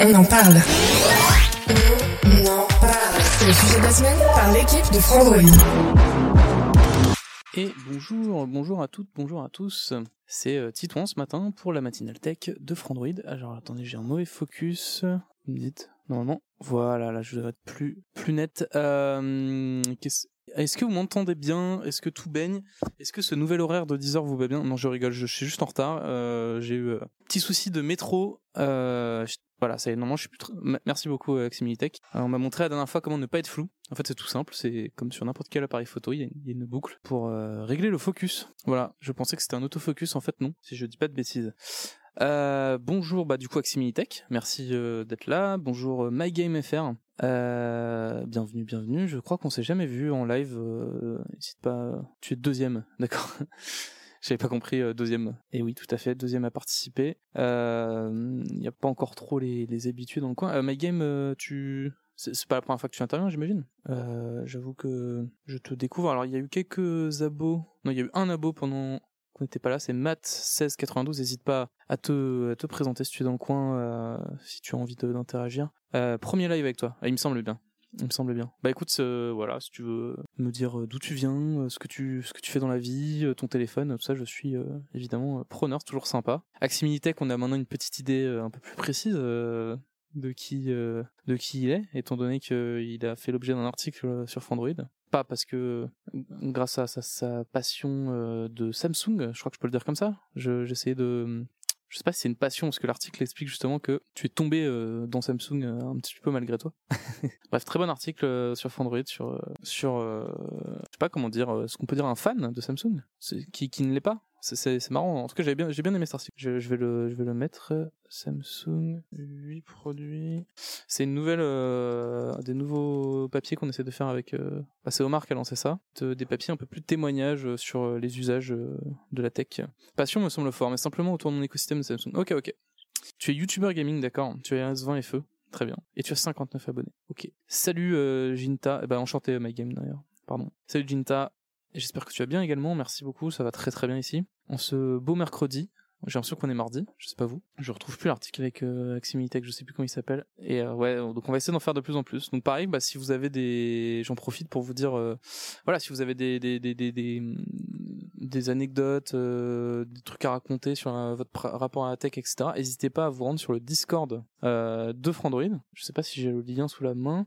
On en parle. On en parle. C'est le sujet de la semaine par l'équipe de Frandroid. Et bonjour, bonjour à toutes, bonjour à tous. C'est euh, Titouan ce matin pour la matinale tech de Frandroid. Alors attendez, j'ai un mauvais focus. Vous me dites normalement. Voilà, là je devrais être plus plus net. Euh, Est-ce que vous m'entendez bien? Est-ce que tout baigne? Est-ce que ce nouvel horaire de 10h vous va bien? Non, je rigole, je suis juste en retard. Euh, j'ai eu euh, petit souci de métro. Voilà, ça y normalement je suis plus Merci beaucoup euh, Aximilitech. Euh, on m'a montré la dernière fois comment ne pas être flou. En fait, c'est tout simple, c'est comme sur n'importe quel appareil photo, il y, a une- boucle pour euh, régler le focus. Voilà, je pensais que c'était un autofocus, en fait non, si je dis pas de bêtises. Euh, bonjour, bah du coup Aximilitech, merci euh, d'être là. Bonjour euh, MyGameFR. Euh, bienvenue, bienvenue. Je crois qu'on s'est jamais vu en live. Euh, n'hésite pas. Tu es deuxième, d'accord. J'avais pas compris euh, deuxième. Et oui, tout à fait, deuxième à participer. Il n'y a pas encore trop les, les habitués dans le coin. Euh, MyGame, euh, tu c'est pas la première fois que tu interviens, j'imagine? Euh, J'avoue que je te découvre. Alors il y a eu quelques abos. Non, il y a eu un abo pendant qu'on n'était pas là, c'est Matt1692. N'hésite pas à te, présenter si tu es dans le coin, euh, si tu as envie d'interagir. Euh, premier live avec toi, Ah, il me semble bien. Il me semble bien. Bah écoute, voilà, si tu veux me dire euh, d'où tu viens, euh, ce que tu, ce que tu fais dans la vie, euh, ton téléphone, tout ça, je suis évidemment preneur, toujours sympa. Aximilitech, on a maintenant une petite idée un peu plus précise de qui, de qui il est, étant donné qu'il a fait l'objet d'un article sur Fandroid. Pas parce que, grâce à sa, passion de Samsung, je crois que je peux le dire comme ça, je- j'essayais de... Je sais pas si c'est une passion, parce que l'article explique justement que tu es tombé euh, dans Samsung euh, un petit peu malgré toi. Bref, très bon article euh, sur Fandroid, sur, sur je sais pas comment dire, ce qu'on peut dire un fan de Samsung, qui, qui ne l'est pas? C'est- marrant. En tout cas, j'ai bien, j'ai bien aimé article. Je, je vais le, je vais le mettre. euh, Samsung 8 produits. C'est une nouvelle, euh, des nouveaux papiers qu'on essaie de faire avec. Euh, bah, c'est Omar qui a lancé ça. De- des papiers un peu plus de témoignages sur les usages de la tech. Passion me semble fort, mais simplement autour de mon écosystème de Samsung. Ok, ok. Tu es YouTuber gaming, d'accord. Tu es S20 FE. Très bien. Et tu as 59 abonnés. Ok. Salut euh, Jinta. Eh ben, enchanté My Game d'ailleurs. Pardon. Salut Jinta. J'espère que tu vas bien également. Merci beaucoup. Ça va très très bien ici. En ce beau mercredi. J'ai l'impression qu'on est mardi, je sais pas vous. Je retrouve plus l'article avec euh, Aximilitech, je sais plus comment il s'appelle. Et euh, ouais, donc on va essayer d'en faire de plus en plus. Donc pareil, bah, si vous avez des, j'en profite pour vous dire, euh, voilà, si vous avez des des des des, des, anecdotes, euh, des trucs à raconter sur votre rapport à la tech, etc. N'hésitez pas à vous rendre sur le Discord de Frandroid. Je sais pas si j'ai le lien sous la main.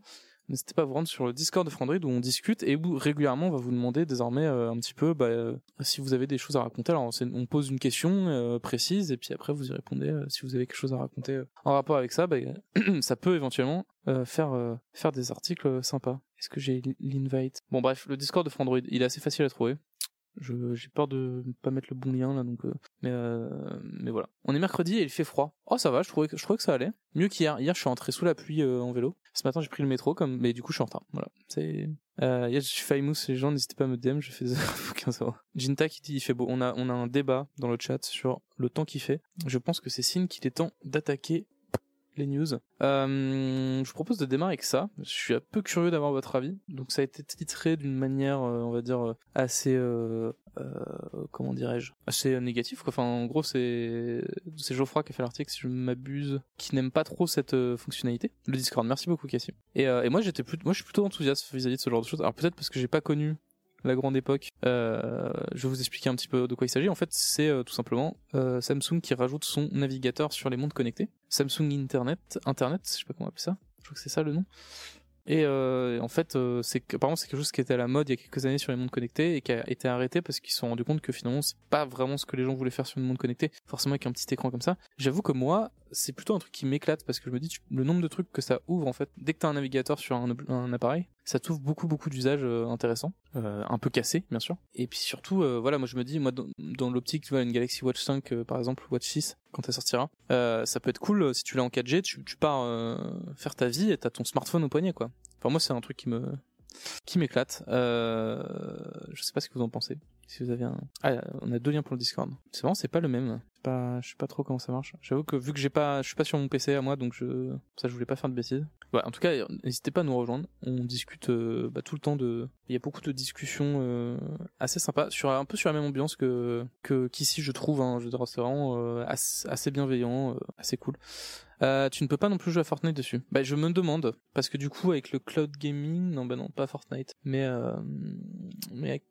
N'hésitez pas à vous rendre sur le Discord de Frandroid où on discute et où régulièrement on va vous demander désormais euh, un petit peu bah, euh, si vous avez des choses à raconter. Alors on pose une question euh, précise et puis après vous y répondez si vous avez quelque chose à raconter en rapport avec ça. Bah, ça peut éventuellement faire faire des articles sympas. Est-ce que j'ai l'invite? Bon bref, le Discord de Frandroid, il est assez facile à trouver. J'ai peur de pas mettre le bon lien là donc euh, mais euh, mais voilà. On est mercredi et il fait froid. Oh ça va, je trouvais que je trouvais que ça allait. Mieux qu'hier. Hier je suis rentré sous la pluie euh, en vélo. Ce matin j'ai pris le métro comme mais du coup je suis en retard. Voilà. C'est euh, je suis famous les gens n'hésitez pas à me DM, je fais 15 euros. Jinta qui dit il fait beau. On a on a un débat dans le chat sur le temps qu'il fait. Je pense que c'est signe qu'il est temps d'attaquer les news. Euh, je vous propose de démarrer avec ça. Je suis un peu curieux d'avoir votre avis. Donc ça a été titré d'une manière, euh, on va dire, euh, assez, euh, comment dirais-je, assez négatif. Enfin, en gros, c'est c'est Geoffroy qui a fait l'article, si je m'abuse, qui n'aime pas trop cette fonctionnalité. Le Discord. Merci beaucoup, Cassim. Et, moi, j'étais plus, moi, je suis plutôt enthousiaste vis-à-vis de ce genre de choses. Alors peut-être parce que j'ai pas connu la grande époque. Euh, je vais vous expliquer un petit peu de quoi il s'agit. En fait, c'est euh, tout simplement euh, Samsung qui rajoute son navigateur sur les mondes connectés. Samsung Internet, Internet, je sais pas comment appeler ça. Je crois que c'est ça le nom. Et en fait, c'est apparemment, c'est quelque chose qui était à la mode il y a quelques années sur les mondes connectés et qui a été arrêté parce qu'ils se sont rendus compte que finalement, c'est pas vraiment ce que les gens voulaient faire sur le monde connecté, forcément avec un petit écran comme ça. J'avoue que moi, c'est plutôt un truc qui m'éclate parce que je me dis, le nombre de trucs que ça ouvre en fait, dès que t'as un navigateur sur un appareil, ça t'ouvre beaucoup beaucoup d'usages euh, intéressants, euh, un peu cassés bien sûr. Et puis surtout, euh, voilà, moi je me dis, moi dans, l'optique, tu vois, une Galaxy Watch 5 euh, par exemple, Watch 6, quand elle sortira, ça peut être cool si tu l'as en 4G, tu, pars faire ta vie et t'as ton smartphone au poignet quoi. Enfin moi c'est un truc qui me qui m'éclate. Je sais pas ce que vous en pensez. Si vous avez un, ah, on a deux liens pour le Discord. C'est vraiment c'est pas le même. Pas, je sais pas trop comment ça marche. J'avoue que vu que j'ai pas, je suis pas sur mon PC à moi, donc je, ça je voulais pas faire de bêtises. Ouais, en tout cas, n'hésitez pas à nous rejoindre. On discute euh, bah, tout le temps de. Il y a beaucoup de discussions euh, assez sympas sur un peu sur la même ambiance que que qu'ici je trouve. Hein, je veux dire, c'est vraiment euh, assez, assez bienveillant, euh, assez cool. Euh, tu ne peux pas non plus jouer à Fortnite dessus. Bah, je me demande parce que du coup avec le cloud gaming, non bah non, pas Fortnite, mais euh, mais avec-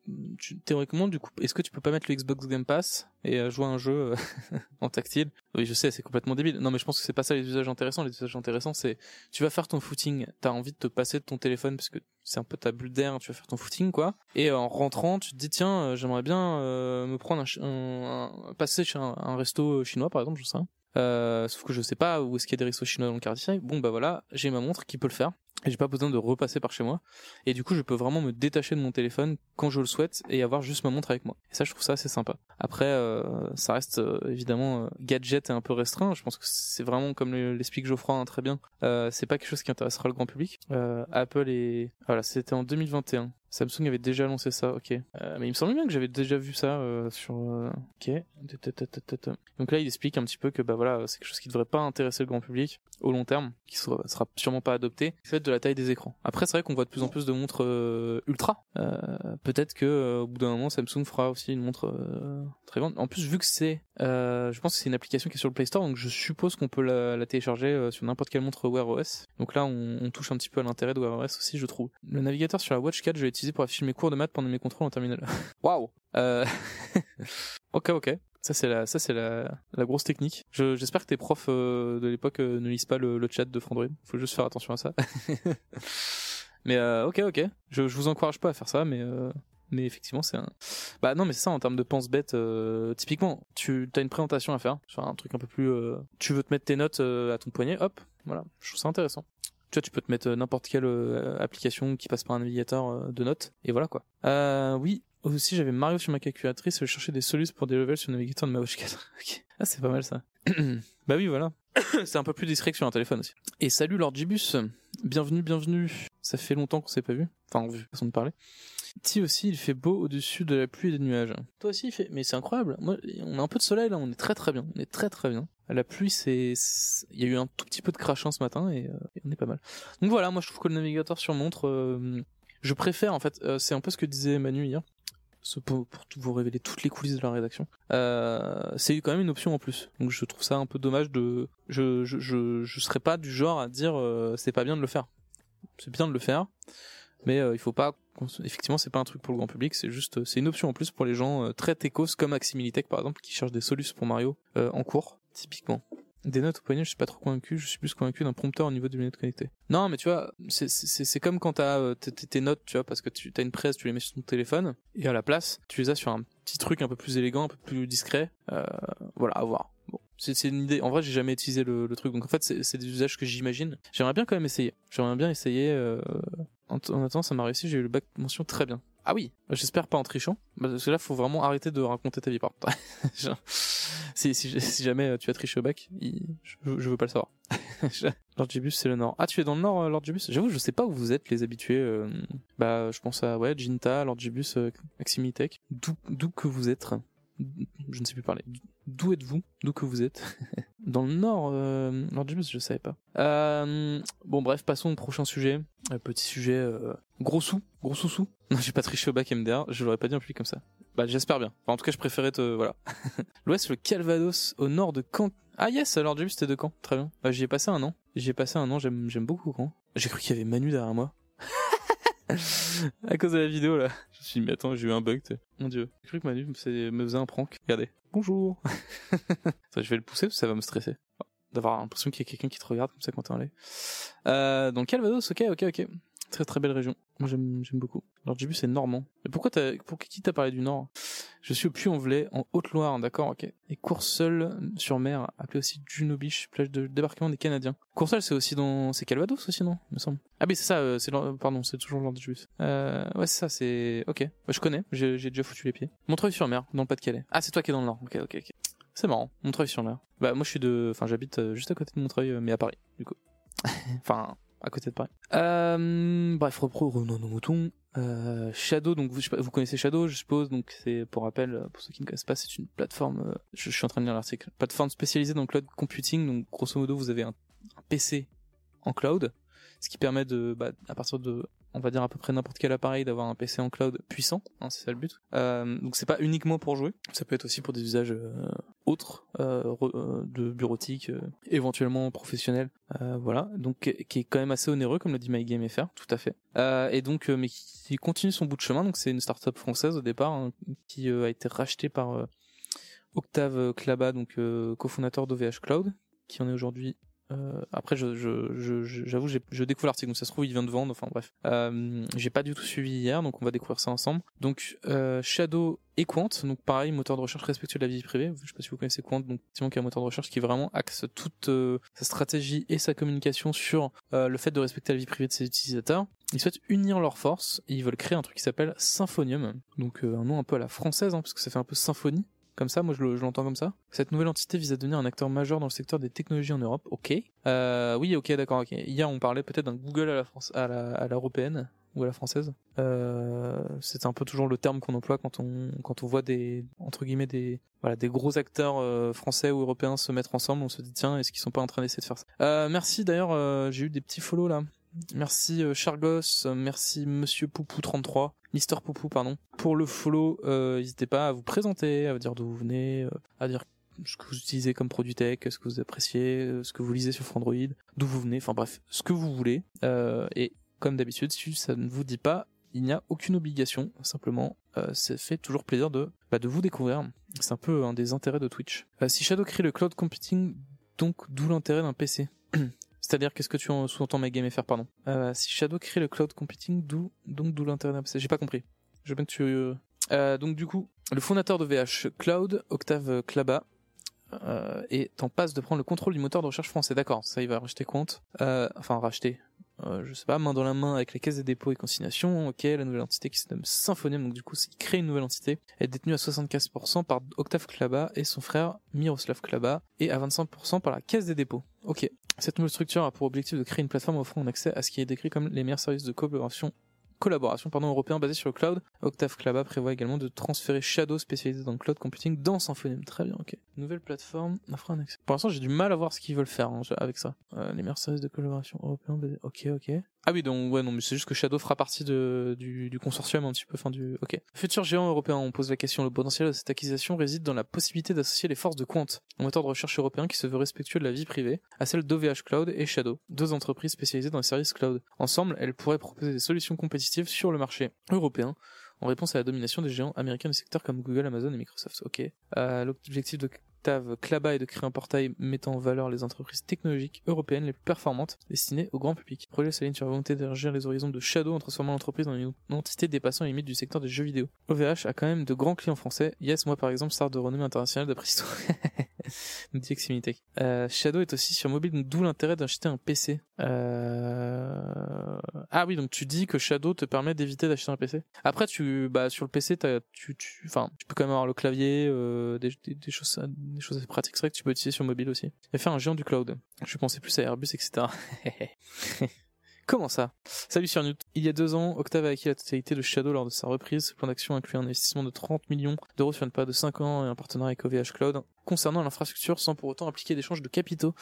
théoriquement du coup, est-ce que tu peux pas mettre le Xbox Game Pass et euh, jouer un jeu euh, en tactile? Oui, je sais, c'est complètement débile. Non, mais je pense que c'est pas ça les usages intéressants. Les usages intéressants, c'est tu vas faire ton footing, t'as envie de te passer de ton téléphone parce que c'est un peu ta bulle d'air, tu vas faire ton footing quoi. Et euh, en rentrant, tu te dis tiens, j'aimerais bien me prendre un, un- un- passer chez un, un resto chinois par exemple, je sais. Euh, sauf que je sais pas où est-ce qu'il y a des restos chinois dans le quartier. Bon bah voilà, j'ai ma montre qui peut le faire. Et j'ai pas besoin de repasser par chez moi. Et du coup, je peux vraiment me détacher de mon téléphone quand je le souhaite et avoir juste ma montre avec moi. Et ça, je trouve ça assez sympa. Après, euh, ça reste euh, évidemment gadget et un peu restreint. Je pense que c'est vraiment comme le- l'explique Geoffroy hein, très bien. C'est pas quelque chose qui intéressera le grand public. Apple et voilà, c'était en 2021. Samsung avait déjà lancé ça, ok. Euh, mais il me semblait bien que j'avais déjà vu ça euh, sur. euh, Ok. Donc là, il explique un petit peu que bah voilà, c'est quelque chose qui devrait pas intéresser le grand public au long terme, qui sera, sera sûrement pas adopté. Le fait de la taille des écrans. Après, c'est vrai qu'on voit de plus en plus de montres ultra. Peut-être que au bout d'un moment, Samsung fera aussi une montre très grande. En plus, vu que c'est, je pense que c'est une application qui est sur le Play Store, donc je suppose qu'on peut la, télécharger sur n'importe quelle montre Wear OS. Donc là, on, on touche un petit peu à l'intérêt de Wear OS aussi, je trouve. Le navigateur sur la Watch 4, je l'ai utilisé pour afficher mes cours de maths pendant mes contrôles en terminale. Waouh. Euh... ok, ok. Ça c'est la, ça c'est la, la grosse technique. Je- J'espère que tes profs euh, de l'époque euh, ne lisent pas le, le chat de Frandroid. Faut juste faire attention à ça. mais euh, ok, ok. Je, je vous encourage pas à faire ça, mais mais effectivement c'est un. Bah non, mais c'est ça en termes de pense bête. typiquement, tu as une présentation à faire, sur un truc un peu plus. tu veux te mettre tes notes à ton poignet, hop, voilà. Je trouve ça intéressant. Tu vois, tu peux te mettre euh, n'importe quelle euh, application qui passe par un navigateur euh, de notes, et voilà quoi. Euh, oui, aussi j'avais Mario sur ma calculatrice, je cherchais des solutions pour des levels sur le navigateur de ma Watch 4. Ok. Ah, c'est pas mal ça. bah oui, voilà. c'est un peu plus discret que sur un téléphone aussi. Et salut Lord Gibus, bienvenue, bienvenue. Ça fait longtemps qu'on s'est pas vu, enfin vu, façon de parler. Ti aussi, il fait beau au-dessus de la pluie et des nuages. Toi aussi, il fait. Mais c'est incroyable. Moi, on a un peu de soleil là, on est très très bien. On est très très bien. La pluie, c'est. Il y a eu un tout petit peu de crachant ce matin et, euh, on est pas mal. Donc voilà, moi je trouve que le navigateur sur montre, euh, je préfère en fait. euh, c'est un peu ce que disait Manu hier. Pour, pour vous révéler toutes les coulisses de la rédaction, euh, c'est quand même une option en plus. Donc je trouve ça un peu dommage de. Je je je, je serais pas du genre à dire euh, c'est pas bien de le faire. C'est bien de le faire, mais euh, il faut pas effectivement c'est pas un truc pour le grand public c'est juste c'est une option en plus pour les gens euh, très techos comme Aximilitech par exemple qui cherchent des solutions pour Mario euh, en cours typiquement. Des notes au poignet je suis pas trop convaincu je suis plus convaincu d'un prompteur au niveau des lunettes connectées. Non mais tu vois c'est comme quand t'as euh, tes- tes tes notes tu vois parce que tu as une presse tu les mets sur ton téléphone et à la place tu les as sur un petit truc un peu plus élégant un peu plus discret euh, voilà à voir c'est une idée en vrai j'ai jamais utilisé le, le truc donc en fait c'est des usages que j'imagine j'aimerais bien quand même essayer j'aimerais bien essayer euh, en, en attendant, ça m'a réussi, j'ai eu le bac mention très bien. Ah oui, j'espère pas en trichant, parce que là, faut vraiment arrêter de raconter ta vie par contre. Si, si, si jamais euh, tu as triché au bac, je, je veux pas le savoir. Lord Gibus, c'est le Nord. Ah, tu es dans le Nord, euh, Lord Gibus J'avoue, je sais pas où vous êtes, les habitués. euh, bah, je pense à, ouais, Jinta, Lord Gibus, euh, Maximilitech. D'où, d'où que vous êtes? Je ne sais plus parler. D'où êtes-vous? D'où que vous êtes? Dans le Nord, euh, Lord Gibus, je savais pas. Euh, bon, bref, passons au prochain sujet. Un petit sujet euh, gros sous, gros sous sous. Non, j'ai pas triché au bac MDR, je l'aurais pas dit en public comme ça. Bah, j'espère bien. En tout cas, je préférais te, voilà. L'Ouest, le Calvados, au nord de Caen. Ah yes, alors James, c'était de Caen, très bien. Bah, j'y ai passé un an. J'y ai passé un an, j'aime beaucoup Caen. J'ai cru qu'il y avait Manu derrière moi. à cause de la vidéo là. Je me suis dit, mais attends, j'ai eu un bug. t'sais. Mon dieu. J'ai cru que Manu me faisait, un prank. Regardez. Bonjour. Attends, je vais le pousser parce que ça va me stresser. D'avoir l'impression qu'il y a quelqu'un qui te regarde comme ça quand t'es en live. Euh, donc Calvados, ok, ok, ok. Très très belle région. Moi j'aime beaucoup. Alors Djibu c'est normand. Mais pourquoi t'as qui t'a parlé du Nord? Je suis au Puy-en-Velay en Haute-Loire, d'accord, ok. Et Courseul sur mer, appelé aussi Juno-Beach, plage de débarquement des Canadiens. Courseul c'est aussi dans c'est Calvados aussi non? Il me semble. Ah mais c'est ça, euh, c'est pardon, c'est toujours Lord Djibu. Euh, ouais c'est ça, c'est ok. Bah, je connais, j'ai j'ai déjà foutu les pieds. Montreuil sur mer, dans le Pas-de-Calais. Ah c'est toi qui es dans le Nord. Ok ok ok. C'est marrant. Montreuil sur mer. Bah moi je suis de, enfin j'habite euh, juste à côté de Montreuil, euh, mais à Paris du coup. enfin à côté de Paris. Euh, bref, à nos moutons. Euh, Shadow, donc vous, connaissez Shadow, je suppose. Donc c'est pour rappel, euh, pour ceux qui ne connaissent pas, c'est une plateforme. euh, je, suis en train de lire l'article. Plateforme spécialisée dans le cloud computing. Donc grosso modo, vous avez un, un PC en cloud, ce qui permet de, bah, à partir de, on va dire à peu près n'importe quel appareil, d'avoir un PC en cloud puissant. Hein, c'est ça le but. Euh, donc c'est pas uniquement pour jouer. Ça peut être aussi pour des usages euh, autres de bureautique, éventuellement professionnel, voilà, donc qui est quand même assez onéreux comme le dit MyGameFR, tout à fait. et donc, mais qui continue son bout de chemin. Donc c'est une startup française au départ hein, qui a été rachetée par Octave Klaba, donc cofondateur d'OVH Cloud, qui en est aujourd'hui euh, après, je, je, j'avoue, je, découvre l'article, donc ça se trouve, il vient de vendre. Enfin bref, euh, j'ai pas du tout suivi hier, donc on va découvrir ça ensemble. Donc euh, Shadow et Quant, donc pareil, moteur de recherche respectueux de la vie privée. Je sais pas si vous connaissez Quant, donc effectivement, qui est un moteur de recherche qui vraiment axe toute euh, sa stratégie et sa communication sur euh, le fait de respecter la vie privée de ses utilisateurs. Ils souhaitent unir leurs forces et ils veulent créer un truc qui s'appelle Symphonium, donc un nom un peu à la française, hein, parce que ça fait un peu symphonie comme ça, moi je l'entends comme ça. Cette nouvelle entité vise à devenir un acteur majeur dans le secteur des technologies en Europe. Ok. Euh, oui, ok, d'accord. Hier, on parlait peut-être d'un Google à la France, à l'européenne ou à la française. Euh, c'est un peu toujours le terme qu'on emploie quand on voit des entre guillemets des gros acteurs euh, français ou européens se mettre ensemble. On se dit tiens, est-ce qu'ils sont pas en train d'essayer de faire ça? Merci d'ailleurs. J'ai eu des petits follow là. Merci Chargos, merci Monsieur Poupou 33, Mister Poupou pardon, pour le follow. Euh, n'hésitez pas à vous présenter, à dire d'où vous venez, euh, à dire ce que vous utilisez comme produit tech, ce que vous appréciez, ce que vous lisez sur Android, d'où vous venez, enfin bref, ce que vous voulez. et comme d'habitude, si ça ne vous dit pas, il n'y a aucune obligation. Simplement, ça fait toujours plaisir de bah, de vous découvrir. C'est un peu un des intérêts de Twitch. si Shadow crée le cloud computing, donc d'où l'intérêt d'un PC. C'est-à-dire, qu'est-ce que tu sous-entends MyGameFR, pardon euh, Si Shadow crée le cloud computing, d'où donc d'où l'intérêt J'ai pas compris. Je veux bien que tu... Donc du coup, le fondateur de VH Cloud, Octave Klaba, euh, est en passe de prendre le contrôle du moteur de recherche français. D'accord, ça il va racheter compte. Euh, enfin racheter. Euh, je sais pas, main dans la main avec les caisses des dépôts et consignations. Ok, la nouvelle entité qui se nomme Symphonium, donc du coup il crée une nouvelle entité, est détenue à 75% par Octave Klaba et son frère Miroslav Klaba, et à 25% par la caisse des dépôts. Ok. Cette nouvelle structure a pour objectif de créer une plateforme offrant un accès à ce qui est décrit comme les meilleurs services de collaboration collaboration pardon, européen basé sur le cloud. Octave Klaba prévoit également de transférer Shadow spécialisé dans le cloud computing dans Symfony. Très bien, ok. Nouvelle plateforme offre un accès. Pour l'instant, j'ai du mal à voir ce qu'ils veulent faire hein, avec ça. Euh, les meilleurs services de collaboration européens basés. Ok, ok. Ah oui, donc ouais, non, mais c'est juste que Shadow fera partie de, du, consortium un petit peu, du. Ok. Futur géant européen, on pose la question. Le potentiel de cette acquisition réside dans la possibilité d'associer les forces de Quant, un moteur de recherche européen qui se veut respectueux de la vie privée, à celle d'OVH Cloud et Shadow, deux entreprises spécialisées dans les services cloud. Ensemble, elles pourraient proposer des solutions compétitives sur le marché européen en réponse à la domination des géants américains du secteur comme Google, Amazon et Microsoft. Ok. Euh, L'objectif de Klaba est de créer un portail mettant en valeur les entreprises technologiques européennes les plus performantes destinées au grand public. Le projet s'aligne sur la volonté d'élargir les horizons de Shadow en transformant l'entreprise en une entité dépassant les limites du secteur des jeux vidéo. OVH a quand même de grands clients français. Yes, moi par exemple, star de renommée internationale d'après histoire. nous dit euh, Shadow est aussi sur mobile, d'où l'intérêt d'acheter un PC. Euh... Ah oui, donc tu dis que Shadow te permet d'éviter d'acheter un PC. Après, tu, bah, sur le PC, tu, tu, peux quand même avoir le clavier, euh, des, choses, des choses assez pratiques, c'est vrai que tu peux utiliser sur mobile aussi. Et faire un géant du cloud. Je pensais plus à Airbus, etc. Comment ça? Salut sur Newt. Il y a deux ans, Octave a acquis la totalité de Shadow lors de sa reprise. Ce plan d'action inclut un investissement de 30 millions d'euros sur une période de 5 ans et un partenariat avec OVH Cloud concernant l'infrastructure sans pour autant appliquer d'échanges de capitaux.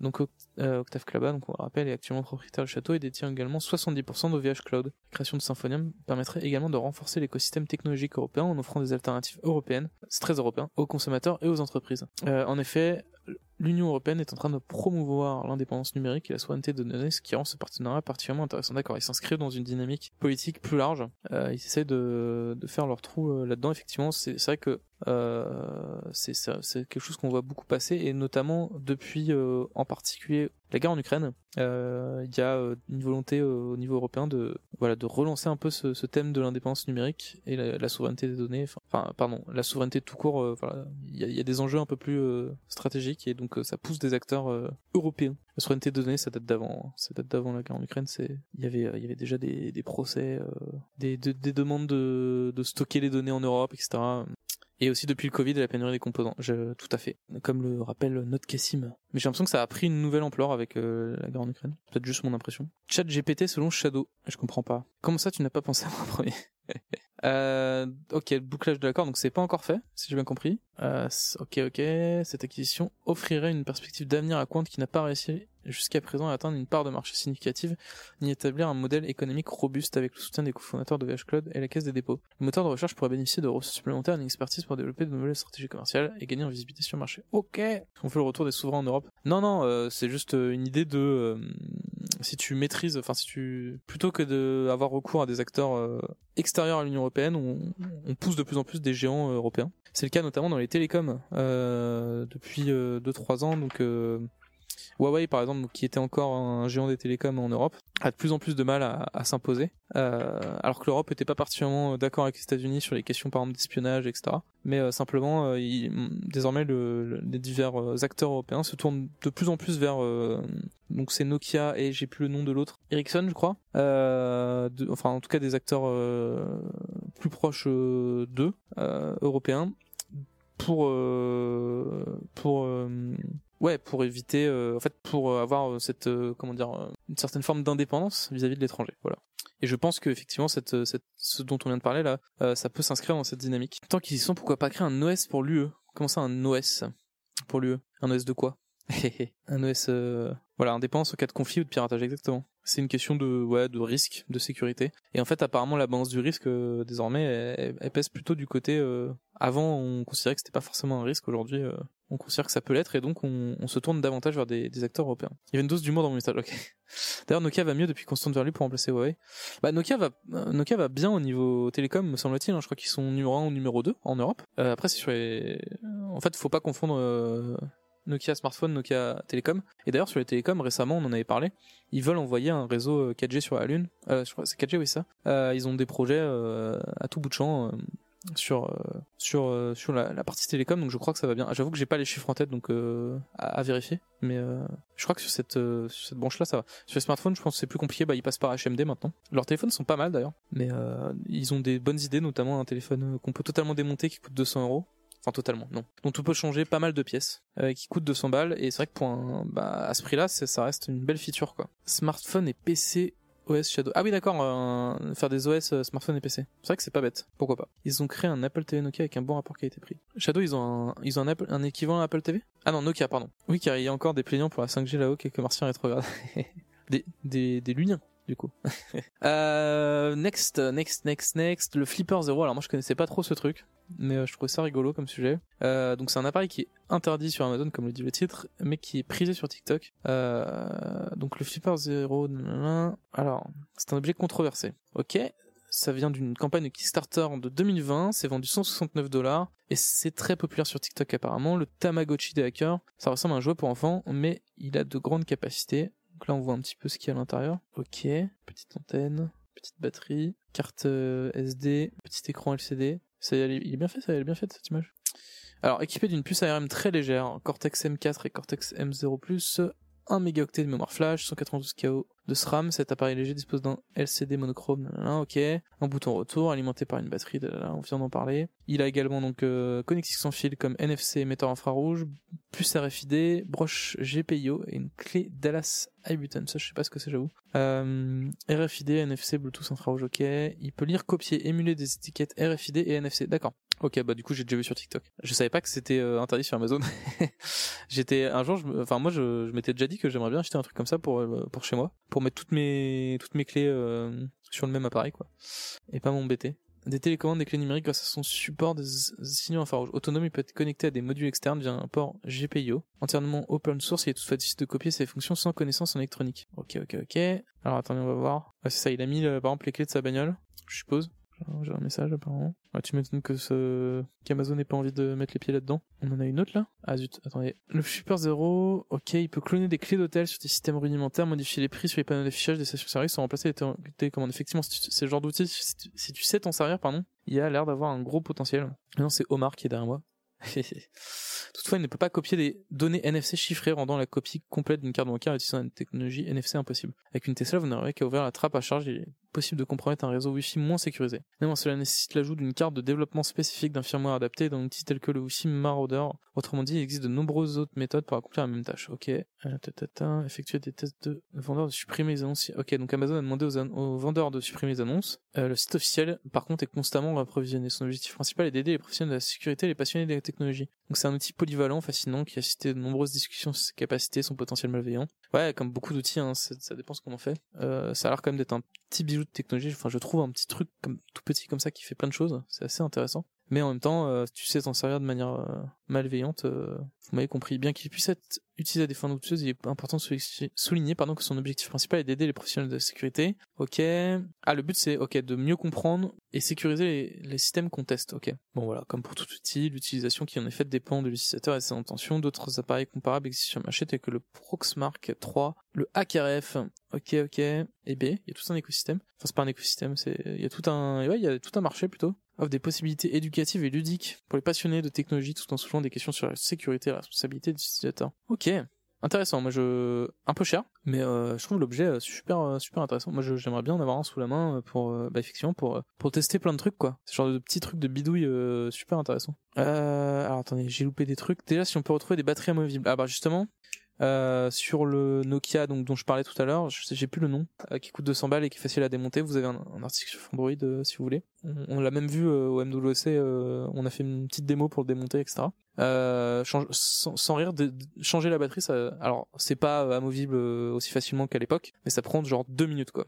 Donc euh, Octave Klaba, donc on le rappelle, est actuellement propriétaire du château et détient également 70% d'OVH Cloud. La création de Symfonium permettrait également de renforcer l'écosystème technologique européen en offrant des alternatives européennes, c'est très européen, aux consommateurs et aux entreprises. Euh, en effet, l'Union européenne est en train de promouvoir l'indépendance numérique et la souveraineté de données, ce qui rend ce partenariat particulièrement intéressant. D'accord, ils s'inscrivent dans une dynamique politique plus large. Euh, ils essaient de, faire leur trou là-dedans. Effectivement, c'est vrai que euh, c'est quelque chose qu'on voit beaucoup passer et notamment depuis euh, en particulier la guerre en Ukraine, euh, il y a une volonté au niveau européen de voilà de relancer un peu ce, thème de l'indépendance numérique et la, souveraineté des données. Enfin, pardon, la souveraineté tout court. voilà, il y a, y a, des enjeux un peu plus stratégiques et donc ça pousse des acteurs européens. La souveraineté des données, ça date d'avant. Ça date d'avant la guerre en Ukraine. C'est il y avait il y avait déjà des, procès, des, des, des demandes de, de stocker les données en Europe, etc. Et aussi depuis le Covid et la pénurie des composants. Je, tout à fait. Comme le rappelle notre Cassim. Mais j'ai l'impression que ça a pris une nouvelle ampleur avec euh, la guerre en Ukraine. Peut-être juste mon impression. Chat GPT selon Shadow. Je comprends pas. Comment ça tu n'as pas pensé à moi premier? Euh, ok, bouclage de l'accord, donc c'est pas encore fait, si j'ai bien compris. Euh, ok, ok, cette acquisition offrirait une perspective d'avenir à Quant qui n'a pas réussi jusqu'à présent à atteindre une part de marché significative, ni établir un modèle économique robuste avec le soutien des cofondateurs de VH Cloud et la caisse des dépôts. Le moteur de recherche pourrait bénéficier de ressources supplémentaires et d'une expertise pour développer de nouvelles stratégies commerciales et gagner en visibilité sur le marché. Ok, on fait le retour des souverains en Europe. Non, non, euh, c'est juste euh, une idée de euh, si tu maîtrises, enfin si tu plutôt que d'avoir recours à des acteurs euh, extérieurs à l'Union européenne, on, pousse de plus en plus des géants européens. C'est le cas notamment dans les télécoms depuis 2-3 ans, donc Huawei, par exemple, qui était encore un géant des télécoms en Europe, a de plus en plus de mal à, s'imposer, euh, alors que l'Europe n'était pas particulièrement d'accord avec les États-Unis sur les questions, par exemple, d'espionnage, etc. Mais euh, simplement, euh, désormais, le, les divers acteurs européens se tournent de plus en plus vers, donc c'est Nokia et j'ai plus le nom de l'autre, Ericsson, je crois. Enfin, en tout cas, des acteurs plus proches d'eux, européens, pour pour ouais pour éviter euh, en fait pour euh, avoir euh, cette comment dire une certaine forme d'indépendance vis-à-vis de l'étranger voilà. Et je pense que effectivement cette, cette ce dont on vient de parler là ça peut s'inscrire dans cette dynamique. Tant qu'ils y sont pourquoi pas créer un OS pour l'UE comment ça un OS pour l'UE un OS de quoi? Un OS voilà indépendance au cas de conflit ou de piratage exactement. C'est une question de ouais de risque de sécurité. Et en fait apparemment la balance du risque désormais elle, pèse plutôt du côté avant on considérait que c'était pas forcément un risque. Aujourd'hui on considère que ça peut l'être et donc on, se tourne davantage vers des, acteurs européens. Il y avait une dose d'humour dans mon message, ok. D'ailleurs, Nokia va mieux depuis qu'on se tourne vers lui pour remplacer Huawei. Bah, Nokia va, euh, Nokia va bien au niveau télécom, me semble-t-il. Hein. Je crois qu'ils sont numéro 1 ou numéro 2 en Europe. Euh, après, c'est sur les... En fait, faut pas confondre euh, Nokia smartphone, Nokia télécom. Et d'ailleurs, sur les télécoms, récemment, on en avait parlé. Ils veulent envoyer un réseau 4G sur la Lune. Je crois c'est 4G, oui, ça. ils ont des projets à tout bout de champ sur euh, sur euh, sur la, partie télécom donc je crois que ça va bien. J'avoue que j'ai pas les chiffres en tête donc euh, à, vérifier. Mais je crois que sur cette cette branche là ça va. Sur les smartphones je pense que c'est plus compliqué. Bah ils passent par HMD maintenant. Leurs téléphones sont pas mal d'ailleurs. Mais ils ont des bonnes idées notamment un téléphone qu'on peut totalement démonter qui coûte 200 euros. Enfin totalement non. Dont on peut changer pas mal de pièces qui coûtent 200 balles. Et c'est vrai que pour un bah à ce prix là ça reste une belle feature quoi. Smartphone et PC OS Shadow. Ah oui, d'accord, euh, faire des OS euh, smartphone et PC. C'est vrai que c'est pas bête. Pourquoi pas Ils ont créé un Apple TV Nokia avec un bon rapport qualité-prix. Shadow, ils ont ils ont un, Apple, un équivalent à Apple TV Ah non, Nokia, pardon. Oui, car il y a encore des plaignants pour la 5G là-haut, quelques martiens rétrogrades. des, des, des luniens du coup. euh, next, next, next, next, le Flipper Zero. Alors moi je connaissais pas trop ce truc, mais euh, je trouvais ça rigolo comme sujet. Euh, donc c'est un appareil qui est interdit sur Amazon comme le dit le titre, mais qui est prisé sur TikTok. Euh, donc le Flipper Zero, alors c'est un objet controversé. Ok, ça vient d'une campagne Kickstarter de 2020, c'est vendu 169 dollars et c'est très populaire sur TikTok apparemment. Le Tamagotchi des hackers, ça ressemble à un jouet pour enfants, mais il a de grandes capacités. Donc là, on voit un petit peu ce qu'il y a à l'intérieur. Ok, petite antenne, petite batterie, carte SD, petit écran LCD. Ça, il est bien fait, ça, elle est bien faite cette image. Alors, équipé d'une puce ARM très légère, Cortex M4 et Cortex M0+, 1 mégaoctet de mémoire flash, 192 KO de SRAM. Cet appareil léger dispose d'un LCD monochrome, ok. Un bouton retour alimenté par une batterie, on vient d'en parler. Il a également donc euh, connexion sans fil comme NFC émetteur infrarouge, puce RFID, broche GPIO et une clé Dallas iButton. Ça, je sais pas ce que c'est, j'avoue. Euh, RFID, NFC, Bluetooth infrarouge, ok. Il peut lire, copier, émuler des étiquettes RFID et NFC. D'accord. Ok, bah du coup j'ai déjà vu sur TikTok. Je savais pas que c'était euh, interdit sur Amazon. J'étais un jour, enfin moi je, je m'étais déjà dit que j'aimerais bien acheter un truc comme ça pour euh, pour chez moi, pour mettre toutes mes toutes mes clés euh, sur le même appareil quoi, et pas m'embêter. Des télécommandes, des clés numériques grâce à son support des signaux infrarouges. Autonome, il peut être connecté à des modules externes via un port GPIO. Entièrement open source, il est toutefois difficile de copier ses fonctions sans connaissance en électronique. Ok, ok, ok. Alors attendez, on va voir. Ah, c'est ça, il a mis par exemple les clés de sa bagnole, je suppose. J'ai un message apparemment. Ah, tu m'étonnes que ce... qu'Amazon n'ait pas envie de mettre les pieds là-dedans. On en a une autre là? Ah zut, attendez. Le Super Zero, ok, il peut cloner des clés d'hôtel sur des systèmes rudimentaires, modifier les prix sur les panneaux d'affichage des stations service sans remplacer les télécommandes. Effectivement, c'est le genre d'outil, si, tu sais t'en servir, pardon, il a l'air d'avoir un gros potentiel. Non, c'est Omar qui est derrière moi. Toutefois, il ne peut pas copier des données NFC chiffrées, rendant la copie complète d'une carte bancaire utilisant une technologie NFC impossible. Avec une Tesla, vous n'aurez qu'à ouvrir la trappe à charge et possible de compromettre un réseau Wi-Fi moins sécurisé. Néanmoins, cela nécessite l'ajout d'une carte de développement spécifique d'un firmware adapté d'un outil tel que le Wi-Fi Marauder. Autrement dit, il existe de nombreuses autres méthodes pour accomplir la même tâche. Ok, euh, effectuer des tests de vendeurs de supprimer les annonces. Ok, donc Amazon a demandé aux, vendeurs de supprimer les annonces. Euh, le site officiel, par contre, est constamment approvisionné. Son objectif principal est d'aider les professionnels de la sécurité et les passionnés de la Donc c'est un outil polyvalent, fascinant, qui a cité de nombreuses discussions sur ses capacités, son potentiel malveillant. Ouais, comme beaucoup d'outils, hein, ça, dépend ce qu'on en fait. Euh, ça a l'air quand même d'être un petit bijou de technologie. Enfin, je trouve un petit truc tout petit comme ça qui fait plein de choses. C'est assez intéressant. Mais en même temps, euh, tu sais t'en servir de manière euh, malveillante, euh, vous m'avez compris. Bien qu'il puisse être utilisé à des fins douteuses, il est important de souligner pardon, que son objectif principal est d'aider les professionnels de sécurité. Ok. Ah, le but c'est ok de mieux comprendre et sécuriser les, systèmes qu'on teste. Ok. Bon voilà, comme pour tout outil, l'utilisation qui en est faite dépend de l'utilisateur et de ses intentions. D'autres appareils comparables existent sur le marché tels que le Proxmark 3, le HackRF. Ok, ok. Et B, il y a tout un écosystème. Enfin, c'est pas un écosystème, c'est il y a tout un, ouais, il y a tout un marché plutôt offre des possibilités éducatives et ludiques pour les passionnés de technologie tout en soulevant des questions sur la sécurité et la responsabilité des utilisateurs. Ok, intéressant. Moi, je un peu cher, mais euh, je trouve l'objet euh, super euh, super intéressant. Moi, j'aimerais bien en avoir un sous la main pour bah, effectivement pour pour tester plein de trucs quoi. Ce genre de petits trucs de bidouille super intéressant. alors attendez, j'ai loupé des trucs. Déjà, si on peut retrouver des batteries amovibles. Ah bah justement, euh, sur le Nokia donc dont je parlais tout à l'heure, je sais j'ai plus le nom, euh, qui coûte 200 balles et qui est facile à démonter. Vous avez un, article sur Android euh, si vous voulez. On, l'a même vu au MWC, on a fait une petite démo pour le démonter, etc. sans, sans, rire, de, changer la batterie, ça, alors c'est pas amovible aussi facilement qu'à l'époque, mais ça prend genre deux minutes quoi.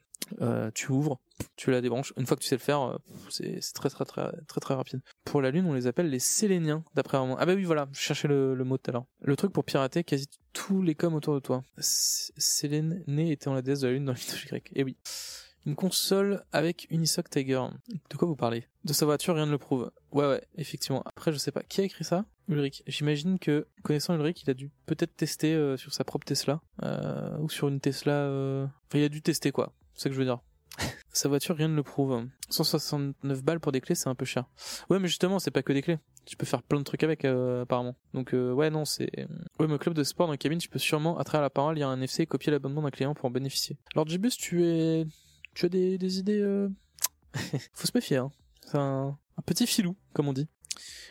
tu ouvres, tu la débranches. Une fois que tu sais le faire, c'est très très très très très rapide. La lune, on les appelle les séléniens d'après un Ah bah oui voilà, je cherchais le, mot tout à l'heure. Le truc pour pirater quasi tous les coms autour de toi. Célène était en la déesse de la lune dans le mythologie grecque. Eh oui. Une console avec Unisoc Tiger. De quoi vous parlez? De sa voiture, rien ne le prouve. Ouais, ouais, effectivement. Après, je sais pas. Qui a écrit ça? Ulrich. J'imagine que, connaissant Ulrich, il a dû peut-être tester euh, sur sa propre Tesla. Euh, ou sur une Tesla... Euh, enfin, il a dû tester, quoi. C'est ça que je veux dire. Sa voiture, rien ne le prouve. 169 balles pour des clés, c'est un peu cher. Ouais, mais justement, c'est pas que des clés. Tu peux faire plein de trucs avec, euh, apparemment. Donc, euh, ouais, non, c'est... Ouais, mais club de sport dans la cabine, tu peux sûrement, à travers la parole, lire un FC et copier l'abonnement d'un client pour en bénéficier. Alors, Jibus, tu es... Tu as des, idées... Euh... Faut se méfier, hein. C'est un... un petit filou, comme on dit.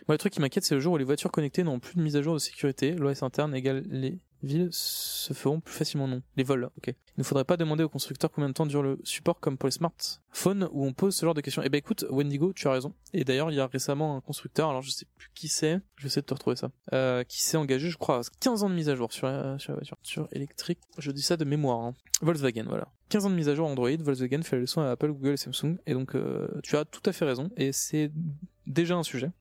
Moi, le truc qui m'inquiète, c'est le jour où les voitures connectées n'ont plus de mise à jour de sécurité. L'OS interne égale les villes se feront plus facilement non. Les vols, ok. Il ne faudrait pas demander au constructeur combien de temps dure le support comme pour les smartphones où on pose ce genre de questions. Eh ben écoute, Wendigo, tu as raison. Et d'ailleurs, il y a récemment un constructeur, alors je sais plus qui c'est, je vais essayer de te retrouver ça, euh, qui s'est engagé, je crois, à 15 ans de mise à jour sur la, sur voiture. Sur électrique, je dis ça de mémoire. Hein. Volkswagen, voilà. 15 ans de mise à jour Android, Volkswagen fait la leçon à Apple, Google et Samsung. Et donc, euh, tu as tout à fait raison. Et c'est déjà un sujet.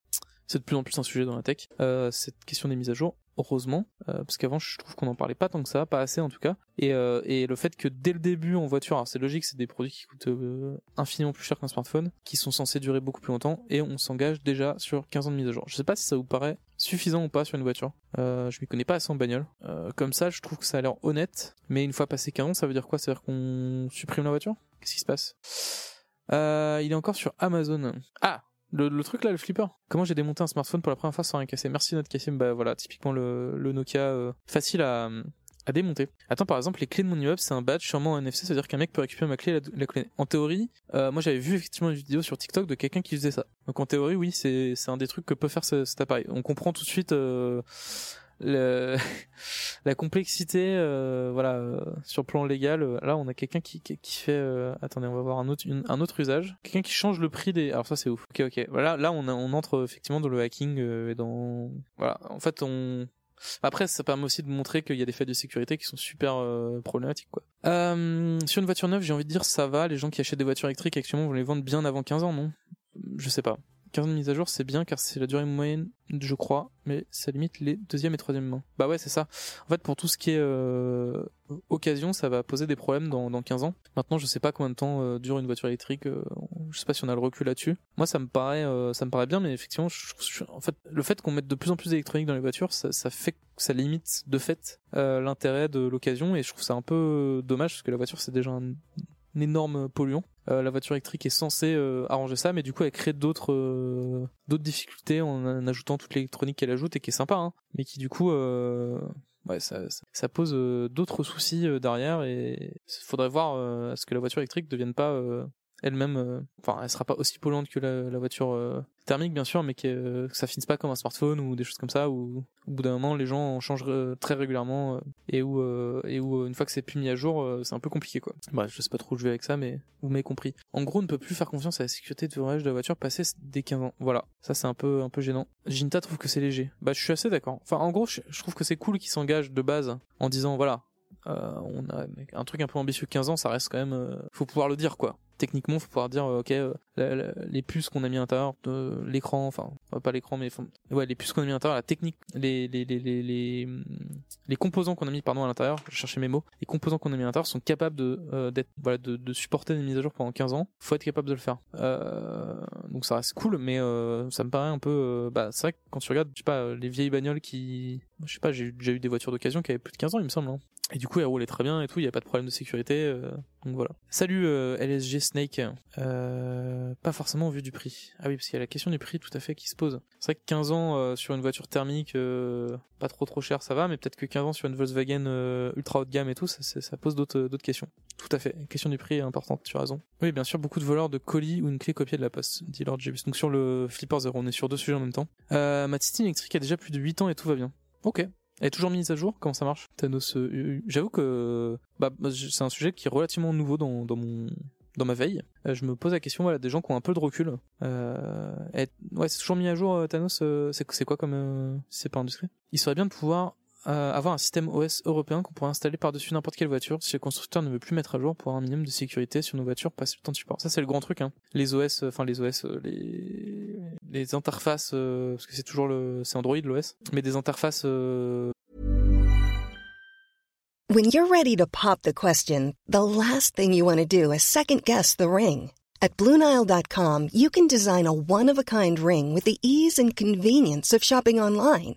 C'est de plus en plus un sujet dans la tech, euh, cette question des mises à jour heureusement, euh, parce qu'avant je trouve qu'on en parlait pas tant que ça, pas assez en tout cas, et, euh, et le fait que dès le début en voiture, alors c'est logique, c'est des produits qui coûtent euh, infiniment plus cher qu'un smartphone, qui sont censés durer beaucoup plus longtemps, et on s'engage déjà sur 15 ans de mise à jour. Je sais pas si ça vous paraît suffisant ou pas sur une voiture, je m'y connais pas assez en bagnole, comme ça je trouve que ça a l'air honnête, mais une fois passé 15 ans, ça veut dire quoi? Ça veut dire qu'on supprime la voiture? Qu'est-ce qui se passe? Il est encore sur Amazon. Ah le, truc là, le flipper. Comment j'ai démonté un smartphone pour la première fois sans rien casser Merci notre Cassim. Bah voilà, typiquement le, le Nokia euh, facile à, à démonter. Attends, par exemple, les clés de mon immeuble, c'est un badge sûrement NFC, c'est-à-dire qu'un mec peut récupérer ma clé et la, clé. En théorie, euh, moi j'avais vu effectivement une vidéo sur TikTok de quelqu'un qui faisait ça. Donc en théorie, oui, c'est un des trucs que peut faire cet appareil. On comprend tout de suite euh, la complexité, euh, voilà, euh, sur plan légal. Euh, là, on a quelqu'un qui, fait, attendez, on va voir un autre, usage. Quelqu'un qui change le prix des. Alors ça, c'est ouf. Ok, ok. Voilà, là, on, entre effectivement dans le hacking et dans. Voilà, en fait, on. Après, ça permet aussi de montrer qu'il y a des failles de sécurité qui sont super problématiques, quoi. Sur une voiture neuve, j'ai envie de dire ça va. Les gens qui achètent des voitures électriques actuellement vont les vendre bien avant 15 ans, non? Je sais pas. 15 mises à jour, c'est bien car c'est la durée moyenne, je crois, mais ça limite les deuxième et troisième mains. Bah ouais, c'est ça. En fait, pour tout ce qui est euh, occasion, ça va poser des problèmes dans, dans 15 ans. Maintenant, je sais pas combien de temps euh, dure une voiture électrique. Euh, je sais pas si on a le recul là-dessus. Moi, ça me paraît, ça me paraît bien, mais effectivement, en fait, le fait qu'on mette de plus en plus d'électronique dans les voitures, ça, ça fait ça limite de fait l'intérêt de l'occasion, et je trouve ça un peu dommage parce que la voiture c'est déjà un énorme polluant. Euh, la voiture électrique est censée euh, arranger ça, mais du coup elle crée d'autres euh, difficultés en, ajoutant toute l'électronique qu'elle ajoute et qui est sympa, hein, mais qui du coup ouais ça, ça- pose d'autres soucis derrière et faudrait voir à ce que la voiture électrique devienne pas elle-même, euh, enfin elle sera pas aussi polluante que la, voiture euh, thermique bien sûr, mais que, ça finisse pas comme un smartphone ou des choses comme ça où au bout d'un moment les gens en changent euh, très régulièrement et où et où une fois que c'est plus mis à jour c'est un peu compliqué quoi. Bref, je sais pas trop où je vais avec ça mais vous m'avez compris. En gros, on ne peut plus faire confiance à la sécurité de virage de la voiture passé des 15 ans. Voilà, ça c'est un peu un peu gênant. Ginta trouve que c'est léger. Bah je suis assez d'accord. Enfin en gros, je, trouve que c'est cool qu'ils s'engagent de base en disant voilà, on a un truc un peu ambitieux 15 ans, ça reste quand même euh, faut pouvoir le dire quoi. Techniquement, faut pouvoir dire euh, OK, euh, les puces qu'on a mis à l'intérieur de l'écran, enfin euh, pas l'écran mais ouais, les puces qu'on a mis à l'intérieur, la technique, les les les les hum, les composants qu'on a mis pardon à l'intérieur, je cherchais mes mots, les composants qu'on a mis à l'intérieur sont capables de euh, d'être voilà de, de supporter des mises à jour pendant 15 ans. Faut être capable de le faire. Euh, donc ça reste cool, mais euh, ça me paraît un peu euh, bah c'est vrai que quand tu regardes, je sais pas, euh, les vieilles bagnoles qui, je sais pas, j'ai déjà eu des voitures d'occasion qui avaient plus de 15 ans, il me semble. hein. Et du coup, elle roulait très bien et tout, il y a pas de problème de sécurité. euh, donc voilà. Salut euh, LSG Snake. Euh, pas forcément au vu du prix. Ah oui, parce qu'il y a la question du prix tout à fait qui se pose. C'est vrai que 15 ans sur une voiture thermique, pas trop trop cher, ça va, mais peut-être que 15 ans sur une Volkswagen ultra haut de gamme et tout, ça, pose d'autres questions. Tout à fait. La question du prix est importante, tu as raison. Oui, bien sûr, beaucoup de voleurs de colis ou une clé copiée de la poste, dit Lord Jebus. Donc sur le Flipper Zero, on est sur deux sujets en même temps. Ma Titine électrique a déjà plus de 8 ans et tout va bien. Ok. Elle est toujours mise à jour? Comment ça marche? Thanos euh, UU. J'avoue que bah, c'est un sujet qui est relativement nouveau dans, dans mon dans ma veille. Euh, je me pose la question voilà des gens qui ont un peu de recul. Euh, être- ouais, c'est toujours mis à jour euh, Thanos. euh, c'est quoi comme euh, c'est pas industrie Il serait bien de pouvoir euh, avoir un système OS européen qu'on pourrait installer par-dessus n'importe quelle voiture si le constructeur ne veut plus mettre à jour pour un minimum de sécurité sur nos voitures passer le temps de support. Ça c'est le grand truc hein. Les OS, euh, enfin les OS, euh, les les interfaces euh, parce que c'est toujours le c'est Android l'OS, mais des interfaces euh, When you're ready to pop the question, the last thing you want to do is second guess the ring. At Bluenile.com, you can design a one of a kind ring with the ease and convenience of shopping online.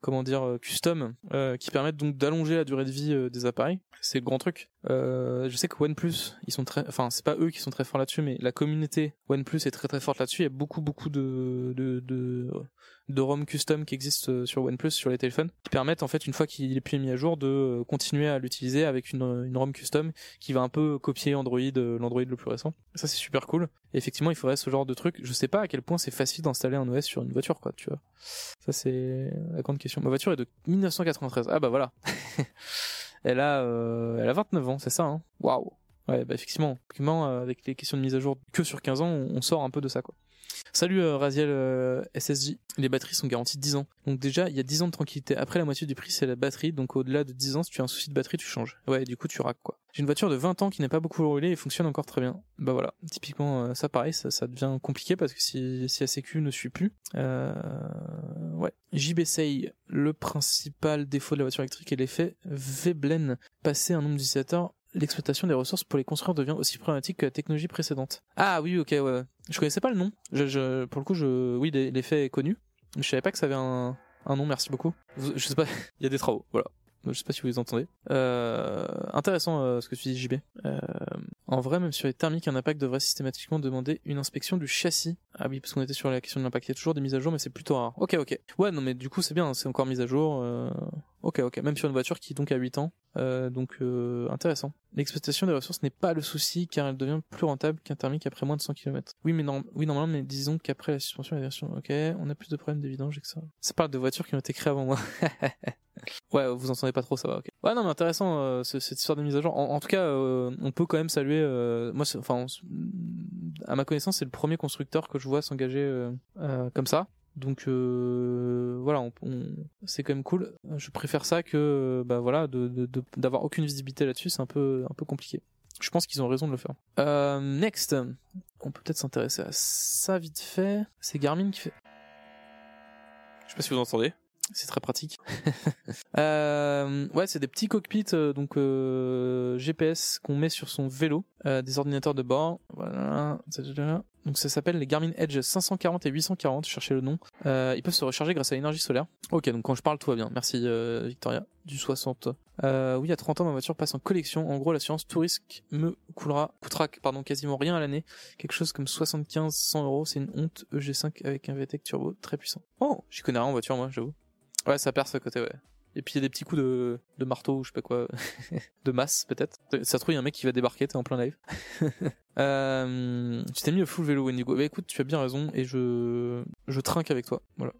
comment dire euh, custom euh, qui permettent donc d'allonger la durée de vie euh, des appareils. C'est le grand truc. Je sais que OnePlus ils sont très enfin c'est pas eux qui sont très forts là-dessus mais la communauté OnePlus est très très forte là-dessus. Il y a beaucoup beaucoup de de de, ROM custom qui existent sur OnePlus sur les téléphones qui permettent en fait une fois qu'il est plus mis à jour de continuer à l'utiliser avec une, une ROM custom qui va un peu copier Android l'Android le plus récent. Ça c'est super cool. Effectivement il faudrait ce genre de truc. Je sais pas à quel point c'est facile d'installer un OS sur une voiture quoi tu vois. Ça c'est la grande question. Ma voiture est de 1993. Ah bah voilà. elle a euh, elle a 29 ans, c'est ça hein? Waouh. Ouais, bah effectivement, euh, avec les questions de mise à jour que sur 15 ans, on sort un peu de ça quoi. Salut euh, Raziel euh, SSJ. Les batteries sont garanties 10 ans. Donc déjà, il y a 10 ans de tranquillité. Après la moitié du prix, c'est la batterie. Donc au-delà de 10 ans, si tu as un souci de batterie, tu changes. Ouais, du coup, tu raques quoi. J'ai une voiture de 20 ans qui n'a pas beaucoup roulé et fonctionne encore très bien. Bah voilà, typiquement euh, ça pareil, ça, devient compliqué parce que si, si la ne suit plus, euh, ouais. JBSay, le principal défaut de la voiture électrique est l'effet Veblen. Passer un nombre d'utilisateurs, l'exploitation des ressources pour les construire devient aussi problématique que la technologie précédente. Ah oui, ok, ouais. Je connaissais pas le nom. Je, je, pour le coup, je, oui, l'effet est connu. Je savais pas que ça avait un, un nom, merci beaucoup. Je sais pas, il y a des travaux, voilà. Je sais pas si vous les entendez. Euh, intéressant euh, ce que tu dis, JB. Euh, en vrai, même sur les thermiques, un impact devrait systématiquement demander une inspection du châssis. Ah oui, parce qu'on était sur la question de l'impact. Il y a toujours des mises à jour, mais c'est plutôt rare. Ok, ok. Ouais, non, mais du coup, c'est bien, c'est encore mis à jour. euh, Ok, ok. Même sur une voiture qui donc a 8 ans. Euh, donc, euh, intéressant. L'exploitation des ressources n'est pas le souci, car elle devient plus rentable qu'un thermique après moins de 100 km. Oui, mais non, oui, normalement, mais disons qu'après la suspension et la version, ok, on a plus de problèmes d'évidence que ça. Ça parle de voitures qui ont été créées avant moi. Ouais, vous entendez pas trop, ça va. Ok. Ouais, non, mais intéressant euh, ce- cette histoire de mise à jour. En, tout cas, euh, on peut quand même saluer. euh, moi, enfin, à ma connaissance, c'est le premier constructeur que je vois s'engager comme ça. Donc euh, voilà, on, on- c'est quand même cool. Je préfère ça que euh, bah voilà, de d'avoir aucune visibilité là-dessus, c'est un peu un peu compliqué. Je pense qu'ils ont raison de le faire. Euh, next, on peut peut-être s'intéresser à ça vite fait. C'est Garmin qui fait. Je sais pas si vous entendez. c'est très pratique. euh, ouais, c'est des petits cockpits donc euh, GPS qu'on met sur son vélo, des ordinateurs de bord. Voilà. Donc ça s'appelle les Garmin Edge 540 et 840, cherchez le nom. Euh, ils peuvent se recharger grâce à l'énergie solaire. Ok, donc quand je parle, tout va bien. Merci euh, Victoria. Du 60. Euh, oui, à 30 ans, ma voiture passe en collection. En gros, l'assurance tout risque me coulera, coûtera pardon, quasiment rien à l'année. Quelque chose comme 75-100 euros. C'est une honte. EG5 avec un VTEC turbo très puissant. Oh, j'y connais rien en voiture, moi, j'avoue. Ouais, ça perce à côté, ouais. Et puis il y a des petits coups de, de marteau ou je sais pas quoi, de masse peut-être. Ça se trouve, il y a un mec qui va débarquer, t'es en plein live. euh, tu t'es mis au full vélo Wendigo. Bah écoute, tu as bien raison et je, je trinque avec toi. Voilà.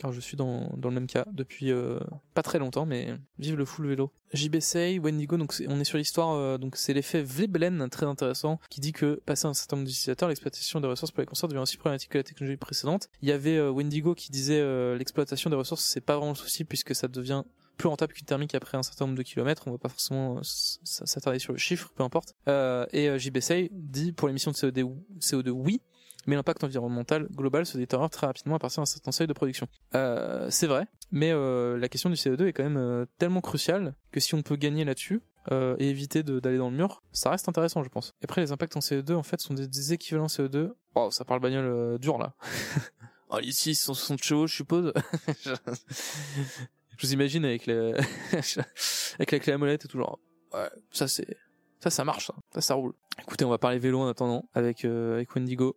Car je suis dans, dans le même cas depuis euh, pas très longtemps, mais vive le full vélo. JBSay, Wendigo, donc on est sur l'histoire, euh, donc c'est l'effet Veblen très intéressant qui dit que passé un certain nombre d'utilisateurs, l'exploitation des ressources pour les concerts devient aussi problématique que la technologie précédente. Il y avait euh, Wendigo qui disait l'exploitation des ressources c'est pas vraiment le souci puisque ça devient plus rentable qu'une thermique après un certain nombre de kilomètres. On va pas forcément s'attarder sur le chiffre, peu importe. Et JBSay dit pour l'émission de CO2, CO2 oui, mais l'impact environnemental global se détériore très rapidement à partir d'un certain seuil de production. Euh, c'est vrai, mais euh, la question du CO2 est quand même euh, tellement cruciale que si on peut gagner là-dessus euh, et éviter d'aller dans le mur, ça reste intéressant, je pense. Et après, les impacts en CO2, en fait, sont des, des équivalents CO2. Wow, ça parle bagnole euh, dur là. oh, ici, 160 chevaux, je suppose. je... vous imagine avec la avec la clé à molette et tout genre. Ouais, ça c'est ça, ça marche, ça. Ça, ça roule. Écoutez, on va parler vélo en attendant avec euh, avec Wendigo.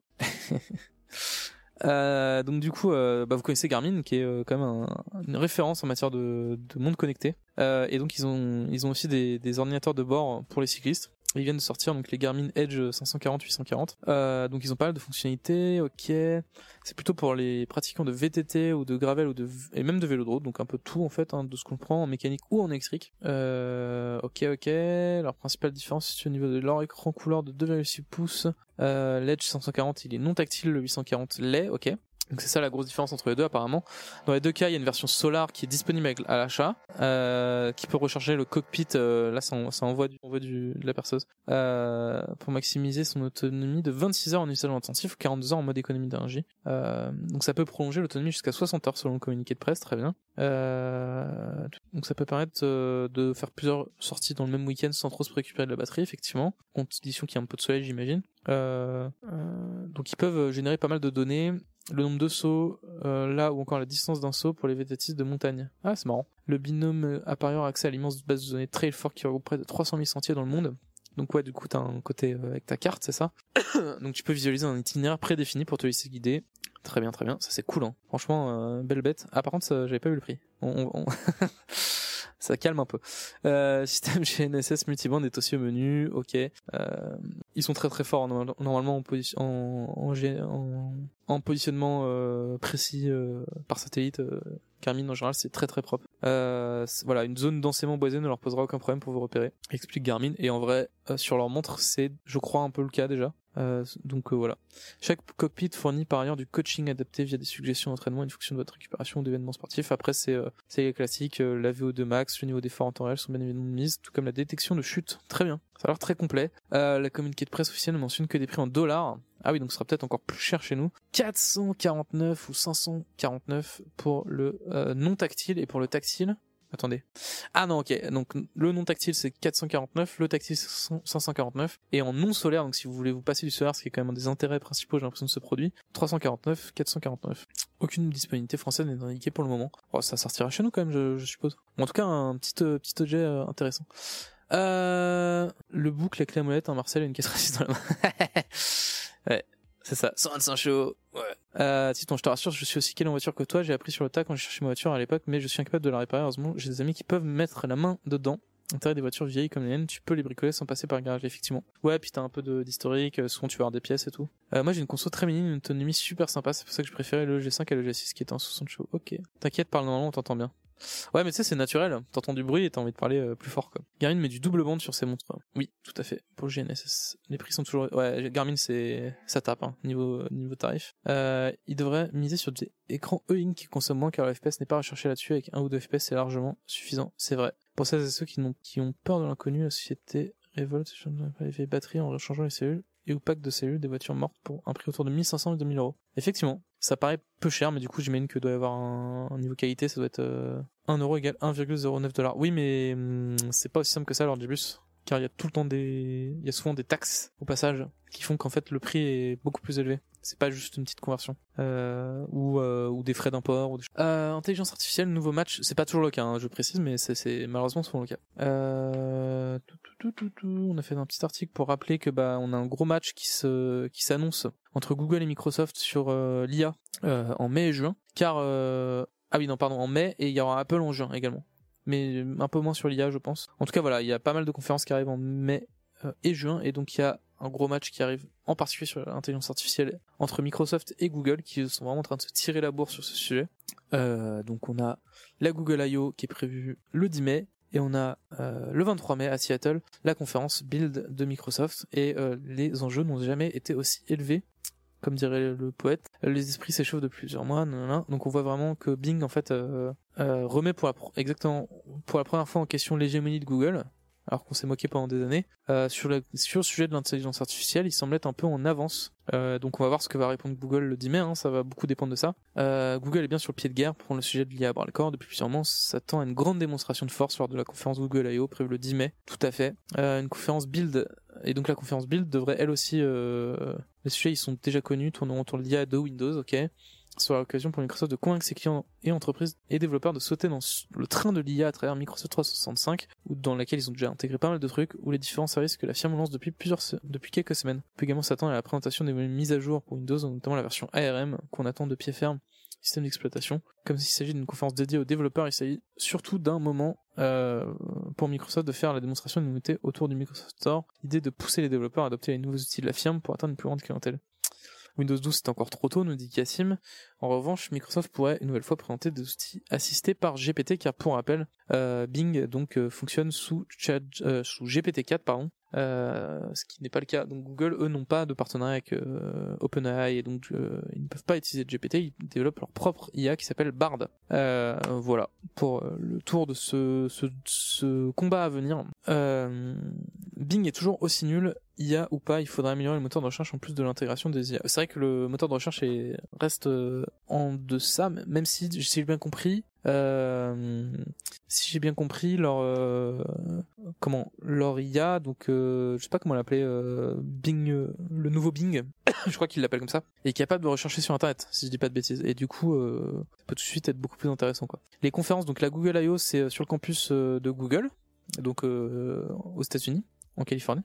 Euh, donc du coup, euh, bah, vous connaissez Garmin, qui est euh, quand même un- une référence en matière de, de monde connecté. Et donc ils ont aussi des ordinateurs de bord pour les cyclistes. Ils viennent de sortir donc les Garmin Edge 540-840. Euh, donc ils ont pas mal de fonctionnalités. Ok, c'est plutôt pour les pratiquants de VTT ou de gravel ou de et même de vélo de route. Donc un peu tout en fait hein, de ce qu'on prend en mécanique ou en électrique. Euh, ok, ok. Leur principale différence c'est au niveau de leur écran couleur de 2,6 pouces. Euh, L'Edge 540 il est non tactile, le 840 l'est. Ok. Donc c'est ça la grosse différence entre les deux apparemment. Dans les deux cas, il y a une version Solar qui est disponible à l'achat, euh, qui peut recharger le cockpit. euh, là, ça, en- ça envoie, du, envoie du, de la perceuse euh, pour maximiser son autonomie de 26 heures en usage intensif ou 42 heures en mode économie d'énergie. Euh, donc ça peut prolonger l'autonomie jusqu'à 60 heures selon le communiqué de presse, très bien. Euh, donc ça peut permettre euh, de faire plusieurs sorties dans le même week-end sans trop se préoccuper de la batterie, effectivement. Condition qu'il y a un peu de soleil, j'imagine. Euh, donc ils peuvent générer pas mal de données le nombre de sauts, là ou encore la distance d'un saut pour les vététistes de montagne. Ah, c'est marrant. Le binôme euh, appareilleur a accès à l'immense base de données Trailfork qui regroupe près de 300 000 sentiers dans le monde. Donc ouais, du coup, t'as un côté avec ta carte, c'est ça Donc tu peux visualiser un itinéraire prédéfini pour te laisser guider. Très bien, très bien. Ça c'est cool, hein. Franchement, euh, belle bête. Ah, par contre, j'avais pas vu le prix. Ça calme un peu. Euh, système GNSS multiband est aussi au menu. Ok. Euh, ils sont très très forts normal- normalement en, positionnement euh, précis euh, par satellite. Garmin en général c'est très très propre. Euh, voilà, une zone densément boisée ne leur posera aucun problème pour vous repérer. Explique Garmin. Et en vrai, sur leur montre, c'est, je crois, un peu le cas déjà. Euh, donc euh, voilà. Chaque cockpit fournit par ailleurs du coaching adapté via des suggestions d'entraînement en fonction de votre récupération ou d'événements sportifs. Après, c'est euh, les classiques, euh, la VO2 max, le niveau d'effort en temps réel sont bien évidemment mises, tout comme la détection de chute. Très bien. Ça a l'air très complet. Euh, la communiqué de presse officielle ne mentionne que des prix en dollars. Ah oui, donc ce sera peut-être encore plus cher chez nous. 449 ou 549 pour le euh, non tactile et pour le tactile. Attendez. Ah non, ok. Donc le non tactile c'est 449, le tactile c'est 549 et en non solaire, donc si vous voulez vous passer du solaire, ce qui est quand même un des intérêts principaux, j'ai l'impression de ce produit, 349, 449. Aucune disponibilité française n'est indiquée pour le moment. Oh, ça sortira chez nous quand même, je, suppose. En tout cas, un petit euh, petit objet euh, intéressant. Euh, le boucle, la clé à molette, un Marcel et une caisse résiste dans la main. ouais. C'est ça, 125 chevaux. Ouais. Euh, Titon, je te rassure, je suis aussi calé en voiture que toi. J'ai appris sur le tas quand j'ai cherché ma voiture à l'époque, mais je suis incapable de la réparer. Heureusement, j'ai des amis qui peuvent mettre la main dedans. Intérêt des voitures vieilles comme les miennes, tu peux les bricoler sans passer par le garage, effectivement. Ouais, puis t'as un peu d'historique, euh, souvent tu vas avoir des pièces et tout. Euh, moi j'ai une console très mini, une autonomie super sympa, c'est pour ça que je préférais le G5 et le G6 qui était en 60 chevaux. Ok. T'inquiète, parle normalement, on t'entend bien. Ouais, mais tu sais, c'est naturel. T'entends du bruit et t'as envie de parler euh, plus fort, quoi. Garmin met du double bande sur ses montres. Oui, tout à fait. Pour le GNSS. Les prix sont toujours, ouais, Garmin, c'est, ça tape, hein, niveau, niveau tarif. Euh, il devrait miser sur des écrans e-ink qui consomment moins car le FPS n'est pas recherché là-dessus avec un ou deux FPS, c'est largement suffisant. C'est vrai. Pour celles et ceux qui, ont peur de l'inconnu, la société révolte les batteries en rechangeant les cellules et ou pack de cellules des voitures mortes pour un prix autour de 1500 et 2000 euros. Effectivement. Ça paraît peu cher, mais du coup, j'imagine que doit y avoir un, niveau qualité, ça doit être euh, 1 euro égale 1,09 dollars. Oui, mais hum, c'est pas aussi simple que ça, l'Orgibus, car il y a tout le temps des, il y a souvent des taxes au passage qui font qu'en fait le prix est beaucoup plus élevé. C'est pas juste une petite conversion euh, ou euh, ou des frais d'import. Ou des... Euh, intelligence artificielle, nouveau match, c'est pas toujours le cas, hein, je précise, mais c'est- malheureusement souvent le cas. Euh, tout, tout, tout. On a fait un petit article pour rappeler que bah on a un gros match qui se qui s'annonce entre Google et Microsoft sur euh, l'IA euh, en mai et juin, car euh, ah oui non pardon en mai et il y aura Apple en juin également, mais un peu moins sur l'IA je pense. En tout cas voilà, il y a pas mal de conférences qui arrivent en mai euh, et juin et donc il y a un gros match qui arrive en particulier sur l'intelligence artificielle entre Microsoft et Google qui sont vraiment en train de se tirer la bourre sur ce sujet. Euh, donc on a la Google I.O. qui est prévue le 10 mai et on a euh, le 23 mai à Seattle la conférence Build de Microsoft et les enjeux n'ont jamais été aussi élevés comme dirait le poète, les esprits s'échauffent de plusieurs mois, donc on voit vraiment que Bing en fait euh, euh, remet pour la première fois en question l'hégémonie de Google, alors qu'on s'est moqué pendant des années. Euh, sur, le, sur le sujet de l'intelligence artificielle, il semble être un peu en avance. Euh, donc on va voir ce que va répondre Google le 10 mai, hein, ça va beaucoup dépendre de ça. Euh, Google est bien sur le pied de guerre pour le sujet de l'IA à bras le corps. Depuis plusieurs mois, s'attend à une grande démonstration de force lors de la conférence Google I.O. prévue le 10 mai. Tout à fait. Euh, une conférence Build, et donc la conférence Build devrait elle aussi... Euh, les sujets ils sont déjà connus, tournant autour de l'IA de Windows, ok sera l'occasion pour Microsoft de convaincre ses clients et entreprises et développeurs de sauter dans le train de l'IA à travers Microsoft 365, ou dans laquelle ils ont déjà intégré pas mal de trucs, ou les différents services que la firme lance depuis quelques semaines. On peut également s'attendre à la présentation des mises à jour pour Windows, notamment la version ARM qu'on attend de pied ferme système d'exploitation. Comme s'il s'agit d'une conférence dédiée aux développeurs, il s'agit surtout d'un moment euh, pour Microsoft de faire la démonstration d'une nouveauté autour du Microsoft Store, l'idée de pousser les développeurs à adopter les nouveaux outils de la firme pour atteindre une plus grande clientèle. Windows 12 c'est encore trop tôt, nous dit Cassim. En revanche, Microsoft pourrait une nouvelle fois présenter des outils assistés par GPT, car pour rappel, euh, Bing donc euh, fonctionne sous, euh, sous GPT-4, pardon, ce qui n'est pas le cas. Donc Google, eux, n'ont pas de partenariat avec OpenAI et donc ils ne peuvent pas utiliser GPT. Ils développent leur propre IA qui s'appelle Bard. Voilà pour le tour de ce, combat à venir. Bing est toujours aussi nul. IA ou pas, il faudrait améliorer le moteur de recherche en plus de l'intégration des IA. C'est vrai que le moteur de recherche est, reste euh, en deçà, même si si j'ai bien compris, euh, si j'ai bien compris leur euh, comment leur IA, donc euh, je sais pas comment l'appeler, euh, Bing, euh, le nouveau Bing, je crois qu'il l'appelle comme ça, est capable de rechercher sur Internet, si je dis pas de bêtises. Et du coup, ça peut tout de suite être beaucoup plus intéressant quoi. Les conférences, donc la Google I.O. c'est sur le campus de Google, donc aux États-Unis, en Californie.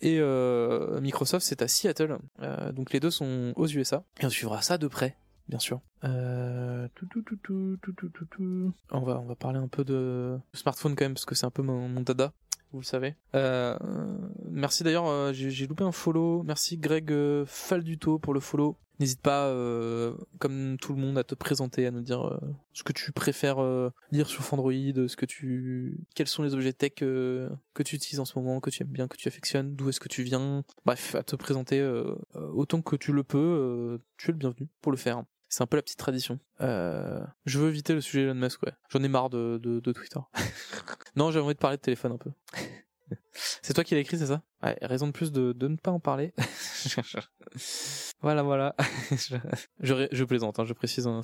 Et euh, Microsoft, c'est à Seattle. Euh, donc les deux sont aux USA. Et on suivra ça de près, bien sûr. Euh, on, va, on va parler un peu de smartphone quand même, parce que c'est un peu mon, dada vous le savez. Euh, merci d'ailleurs, j'ai loupé un follow. Merci Greg Falduto pour le follow. N'hésite pas, euh, comme tout le monde, à te présenter, à nous dire euh, ce que tu préfères euh, lire sur Android, ce que tu, quels sont les objets tech que tu utilises en ce moment, que tu aimes bien, que tu affectionnes, d'où est-ce que tu viens. Bref, à te présenter autant que tu le peux. tu es le bienvenu pour le faire. C'est un peu la petite tradition. Euh, je veux éviter le sujet Elon Musk, ouais. J'en ai marre de, de, de Twitter. non, j'ai envie de parler de téléphone un peu. c'est toi qui l'as écrit, c'est ça? Ouais, raison de plus de, de ne pas en parler. voilà, voilà. je, plaisante, hein, je précise. hein.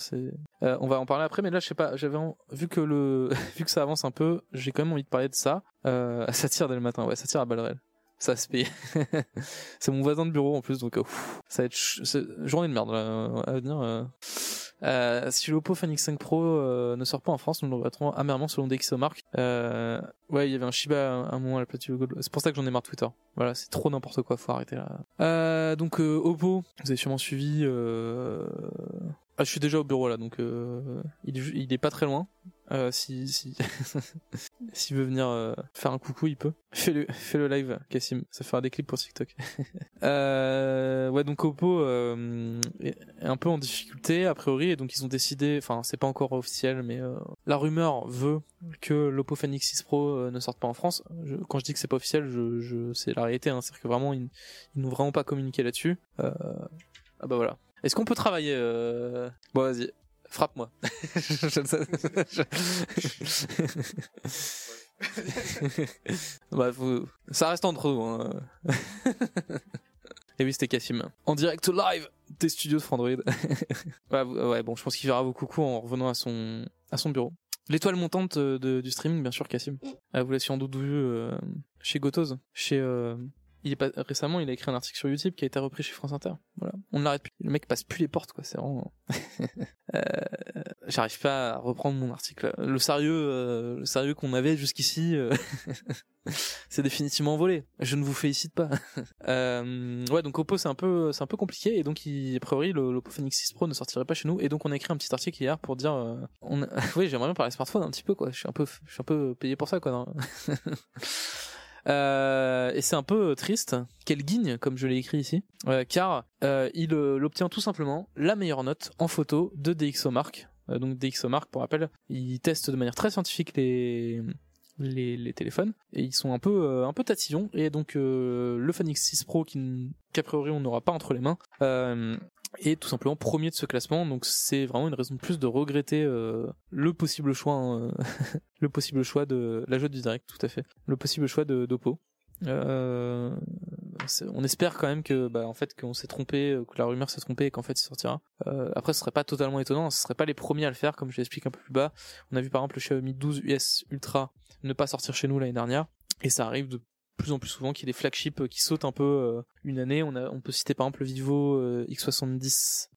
Euh, on va en parler après, mais là, je sais pas. J'avais en- vu que le vu que ça avance un peu, j'ai quand même envie de parler de ça. Euh, ça tire dès le matin, ouais, ça tire à balles. Ça se paye. c'est mon voisin de bureau en plus, donc euh, ouf, ça va être ch- journée de merde là, à venir. euh. Euh, si l'Oppo Find X5 Pro euh, ne sort pas en France, nous le regretterons amèrement selon DxOMark. Euh, ouais, il y avait un Shiba à un moment à la platine Google. C'est pour ça que j'en ai marre Twitter. Voilà, c'est trop n'importe quoi, faut arrêter là. Euh, donc euh, Oppo, vous avez sûrement suivi. Ah, je suis déjà au bureau là, donc il est pas très loin. Euh, si si s'il veut venir euh, faire un coucou, il peut. Fais le fais le live, Cassim. Ça fera des clips pour TikTok. euh, ouais, donc Oppo euh, est un peu en difficulté a priori, et donc ils ont décidé. Enfin, c'est pas encore officiel, mais euh, la rumeur veut que l'Oppo Find X6 Pro ne sorte pas en France. Quand je dis que c'est pas officiel, je, je c'est la réalité. Hein, C'est-à-dire que vraiment ils, ils n'ont vraiment pas communiqué là-dessus. Ah bah voilà. Est-ce qu'on peut travailler. Bon, vas-y. Frappe-moi. Bah, ça reste entre nous. hein. Et oui, c'était Cassim. En direct live des studios de Frandroid. ouais, ouais, bon, je pense qu'il verra vos coucous en revenant à son, à son bureau. L'étoile montante de, du streaming, bien sûr, Cassim. Ah, vous l'avez sans doute vu euh, chez Gotoz, chez... Euh, il est pas récemment, il a écrit un article sur YouTube qui a été repris chez France Inter. Voilà, on ne l'arrête plus. Le mec passe plus les portes, quoi. C'est vraiment. euh, J'arrive pas à reprendre mon article. Le sérieux, euh, le sérieux qu'on avait jusqu'ici, euh, c'est définitivement volé. Je ne vous félicite pas. euh, ouais, donc Oppo c'est un peu, c'est un peu compliqué et donc il, a priori le l'Oppo Phoenix 6 Pro ne sortirait pas chez nous et donc on a écrit un petit article hier pour dire, euh, on oui j'aimerais bien parler smartphone un petit peu quoi. Je suis un peu, je suis un peu payé pour ça quoi. Euh, et c'est un peu triste, qu'elle guigne, comme je l'ai écrit ici, euh, car euh, il obtient tout simplement la meilleure note en photo de DxOMark. donc DxOMark, pour rappel, il teste de manière très scientifique les, les, téléphones. Et ils sont un peu euh, un peu tatillons. Et donc euh, le Phoenix 6 Pro qui qu'a priori on n'aura pas entre les mains euh, est tout simplement premier de ce classement donc c'est vraiment une raison de plus de regretter le possible choix hein, le possible choix de la jeu du direct tout à fait. Le possible choix de d'Oppo. On espère quand même que bah en fait qu'on s'est trompé que la rumeur s'est trompée et qu'en fait il sortira. Euh, après ce serait pas totalement étonnant ce serait pas les premiers à le faire comme je l'explique un peu plus bas. On a vu par exemple le Xiaomi 12 US Ultra ne pas sortir chez nous l'année dernière. Et ça arrive de plus en plus souvent qu'il y ait des flagships euh, qui sautent un peu euh, une année. On, a, on peut citer par exemple le Vivo euh, X70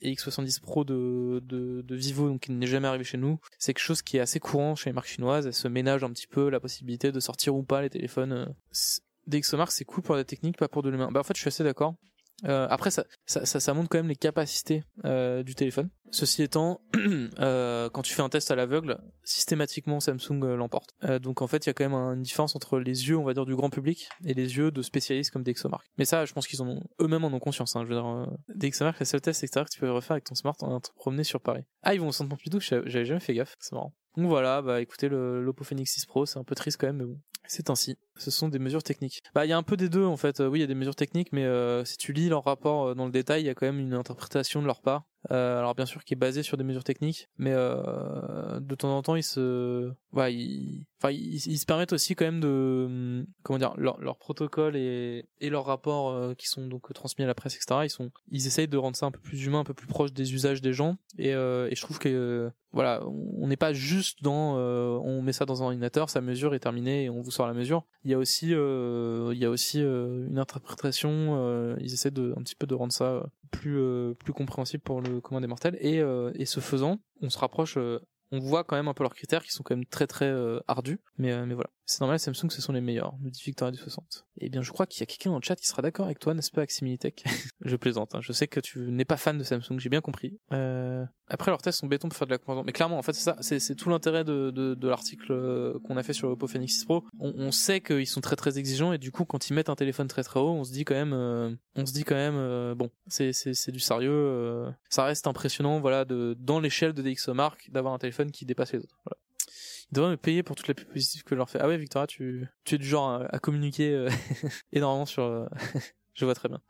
et X70 Pro de, de, de Vivo, donc qui n'est jamais arrivé chez nous. C'est quelque chose qui est assez courant chez les marques chinoises. Elles se ménagent un petit peu la possibilité de sortir ou pas les téléphones. DxOMark c'est cool pour la technique, pas pour de l'humain. Bah en fait je suis assez d'accord. Euh, après, ça, ça, ça, montre quand même les capacités euh, du téléphone. Ceci étant, euh, quand tu fais un test à l'aveugle, systématiquement Samsung euh, l'emporte. Euh, donc en fait, il y a quand même une différence entre les yeux, on va dire, du grand public et les yeux de spécialistes comme DxOMark. Mais ça, je pense qu'ils en ont eux-mêmes en ont conscience. Hein. Je veux dire, euh, DxOMark, le seul test extérieur que tu peux refaire avec ton smart en te promener sur Paris. Ah, ils vont au centre Pompidou, j'avais jamais fait gaffe, c'est marrant. Donc voilà, bah écoutez, le l'Oppo Phoenix 6 Pro, c'est un peu triste quand même, mais bon, c'est ainsi. Ce sont des mesures techniques. Bah il y a un peu des deux en fait. oui, il y a des mesures techniques, mais euh, si tu lis leur rapport dans le détail, il y a quand même une interprétation de leur part euh, alors bien sûr qui est basé sur des mesures techniques, mais euh, de temps en temps ils se, ouais, enfin ils, se permettent aussi quand même de, hum, comment dire, leur, leur protocole et, et leurs rapports euh, qui sont donc transmis à la presse, etc. Ils sont, ils essayent de rendre ça un peu plus humain, un peu plus proche des usages des gens, et, et je trouve que voilà, on n'est pas juste dans, on met ça dans un ordinateur, sa mesure est terminée et on vous sort la mesure. Il y a aussi, il y a aussi une interprétation. ils essaient de un petit peu de rendre ça plus plus compréhensible pour le commun des mortels et, euh, et ce faisant on se rapproche euh, on voit quand même un peu leurs critères qui sont quand même très très euh, ardus mais mais voilà c'est normal Samsung ce sont les meilleurs nous dit Victoria du 60 et bien je crois qu'il y a quelqu'un dans le chat qui sera d'accord avec toi n'est-ce pas Aximilitech je plaisante hein. je sais que tu n'es pas fan de Samsung j'ai bien compris. Après leurs tests sont béton pour faire de la comparaison. Mais clairement en fait c'est ça. C'est tout l'intérêt de, de, de l'article qu'on a fait sur le Oppo Phoenix 6 Pro. On, on sait qu'ils sont très très exigeants et du coup quand ils mettent un téléphone très très haut on se dit quand même on se dit quand même bon c'est c'est du sérieux ça reste impressionnant voilà de dans l'échelle de DxOMark d'avoir un téléphone qui dépasse les autres ils devraient me payer pour toutes les pubs positives que je leur fais. Ah ouais, Victoria, tu, tu es du genre à, communiquer euh, énormément sur. Euh, je vois très bien.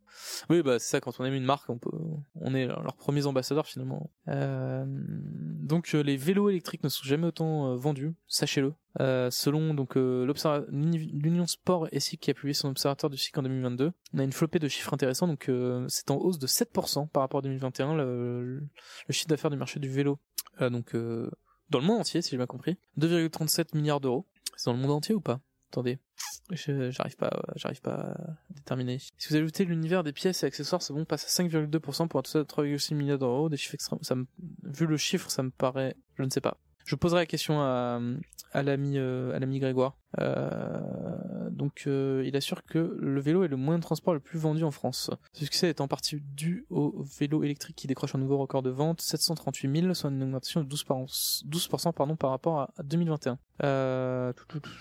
Oui, bah c'est ça. Quand on aime une marque, on peut, on est leurs premiers ambassadeurs finalement. Euh, donc les vélos électriques ne sont jamais autant vendus, sachez-le. selon donc l'Union Sport SIC qui a publié son observateur du cycle en 2022, on a une flopée de chiffres intéressants. Donc c'est en hausse de 7% par rapport à 2021 le, le chiffre d'affaires du marché du vélo. donc dans le monde entier, si j'ai bien compris. 2,37 milliards d'euros. C'est dans le monde entier ou pas? Attendez, j'arrive pas, j'arrive pas à déterminer. Si vous ajoutez l'univers des pièces et accessoires, c'est bon, passe à 5,2% pour un total de 3,6 milliards d'euros. Des chiffres extrêmes. Vu le chiffre, ça me paraît, je ne sais pas. Je poserai la question à, à l'ami, euh, à l'ami Grégoire. Euh, donc euh, il assure que le vélo est le moyen de transport le plus vendu en France. Ce succès est en partie dû au vélo électrique qui décroche un nouveau record de vente, 738 000, soit une augmentation de 12%, 12% pardon, par rapport à 2021. Euh,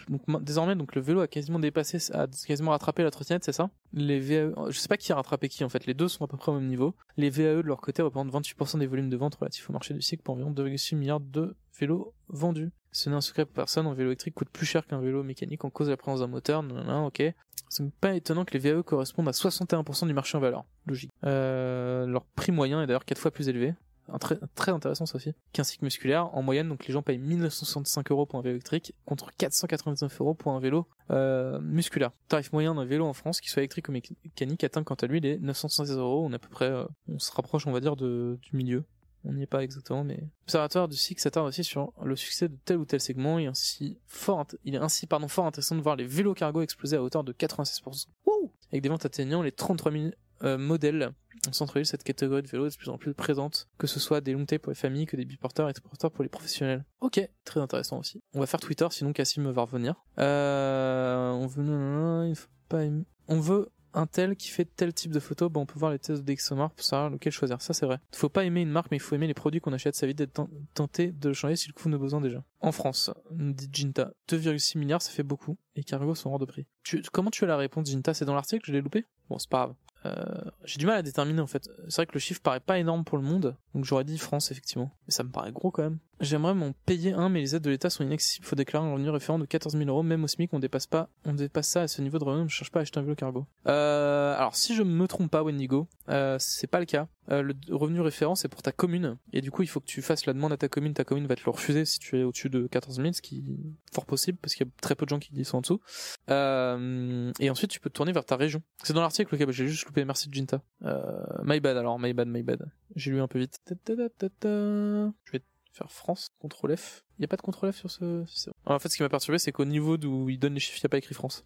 donc désormais, donc le vélo a quasiment dépassé, a quasiment rattrapé la trottinette, c'est ça? Les VAE, je sais pas qui a rattrapé qui en fait. Les deux sont à peu près au même niveau. Les VAE de leur côté représentent 28% des volumes de vente relatifs au marché du cycle pour environ 2,6 milliards de vélos vendus. Ce n'est un secret pour personne, un vélo électrique coûte plus cher qu'un vélo mécanique en cause de la présence d'un moteur, non, ok. C'est pas étonnant que les VAE correspondent à 61% du marché en valeur, logique. Euh, leur prix moyen est d'ailleurs 4 fois plus élevé, très, intéressant ça aussi, qu'un cycle musculaire en moyenne, donc les gens payent 1965 euros pour un vélo électrique contre 499 euros pour un vélo euh, musculaire. Tarif moyen d'un vélo en France, qui soit électrique ou mécanique, atteint quant à lui les 916 euros. On est à peu près, euh, on se rapproche, on va dire, de, du milieu. On n'y est pas exactement, mais l'observatoire du cycle s'attarde aussi sur le succès de tel ou tel segment et ainsi fort, il est ainsi pardon fort intéressant de voir les vélos cargo exploser à hauteur de 96%. Wouh Avec des ventes atteignant les 33 000 euh, modèles en centre-ville, cette catégorie de vélos est de plus en plus présente, que ce soit des long pour les familles, que des biporteurs et des porteurs pour les professionnels. Ok, très intéressant aussi. On va faire Twitter, sinon Cassim va revenir. Euh, on veut, il faut pas, on veut un tel qui fait tel type de photo, bon, on peut voir les tests d'Exomar pour savoir lequel choisir. Ça, c'est vrai. Faut pas aimer une marque, mais il faut aimer les produits qu'on achète. Ça évite d'être tenté de changer si le coût nos besoin déjà. En France, dit Ginta, 2,6 milliards, ça fait beaucoup. Et Cargo sont hors de prix. comment tu as la réponse, Ginta C'est dans l'article, je l'ai loupé? Bon, c'est pas grave. Euh, j'ai du mal à déterminer en fait. C'est vrai que le chiffre paraît pas énorme pour le monde, donc j'aurais dit France effectivement. Mais ça me paraît gros quand même. J'aimerais m'en payer un, mais les aides de l'État sont inaccessibles. Faut déclarer un revenu référent de 14 000 euros, même au SMIC, on dépasse pas, on dépasse ça à ce niveau de revenu. On ne cherche pas à acheter un vélo cargo. Euh, alors si je me trompe pas, Wendigo, euh, c'est pas le cas. Euh, le revenu référent c'est pour ta commune, et du coup il faut que tu fasses la demande à ta commune. Ta commune va te le refuser si tu es au-dessus de 14 000, ce qui est fort possible parce qu'il y a très peu de gens qui sont en dessous. Euh, et ensuite tu peux te tourner vers ta région. C'est dans l'article, ok, bah, j'ai juste loupé. Merci Jinta. Euh, my bad alors, my bad, my bad. J'ai lu un peu vite. Je vais faire France, CTRL F. Il n'y a pas de CTRL F sur ce. en fait, ce qui m'a perturbé, c'est qu'au niveau d'où il donne les chiffres, il n'y a pas écrit France.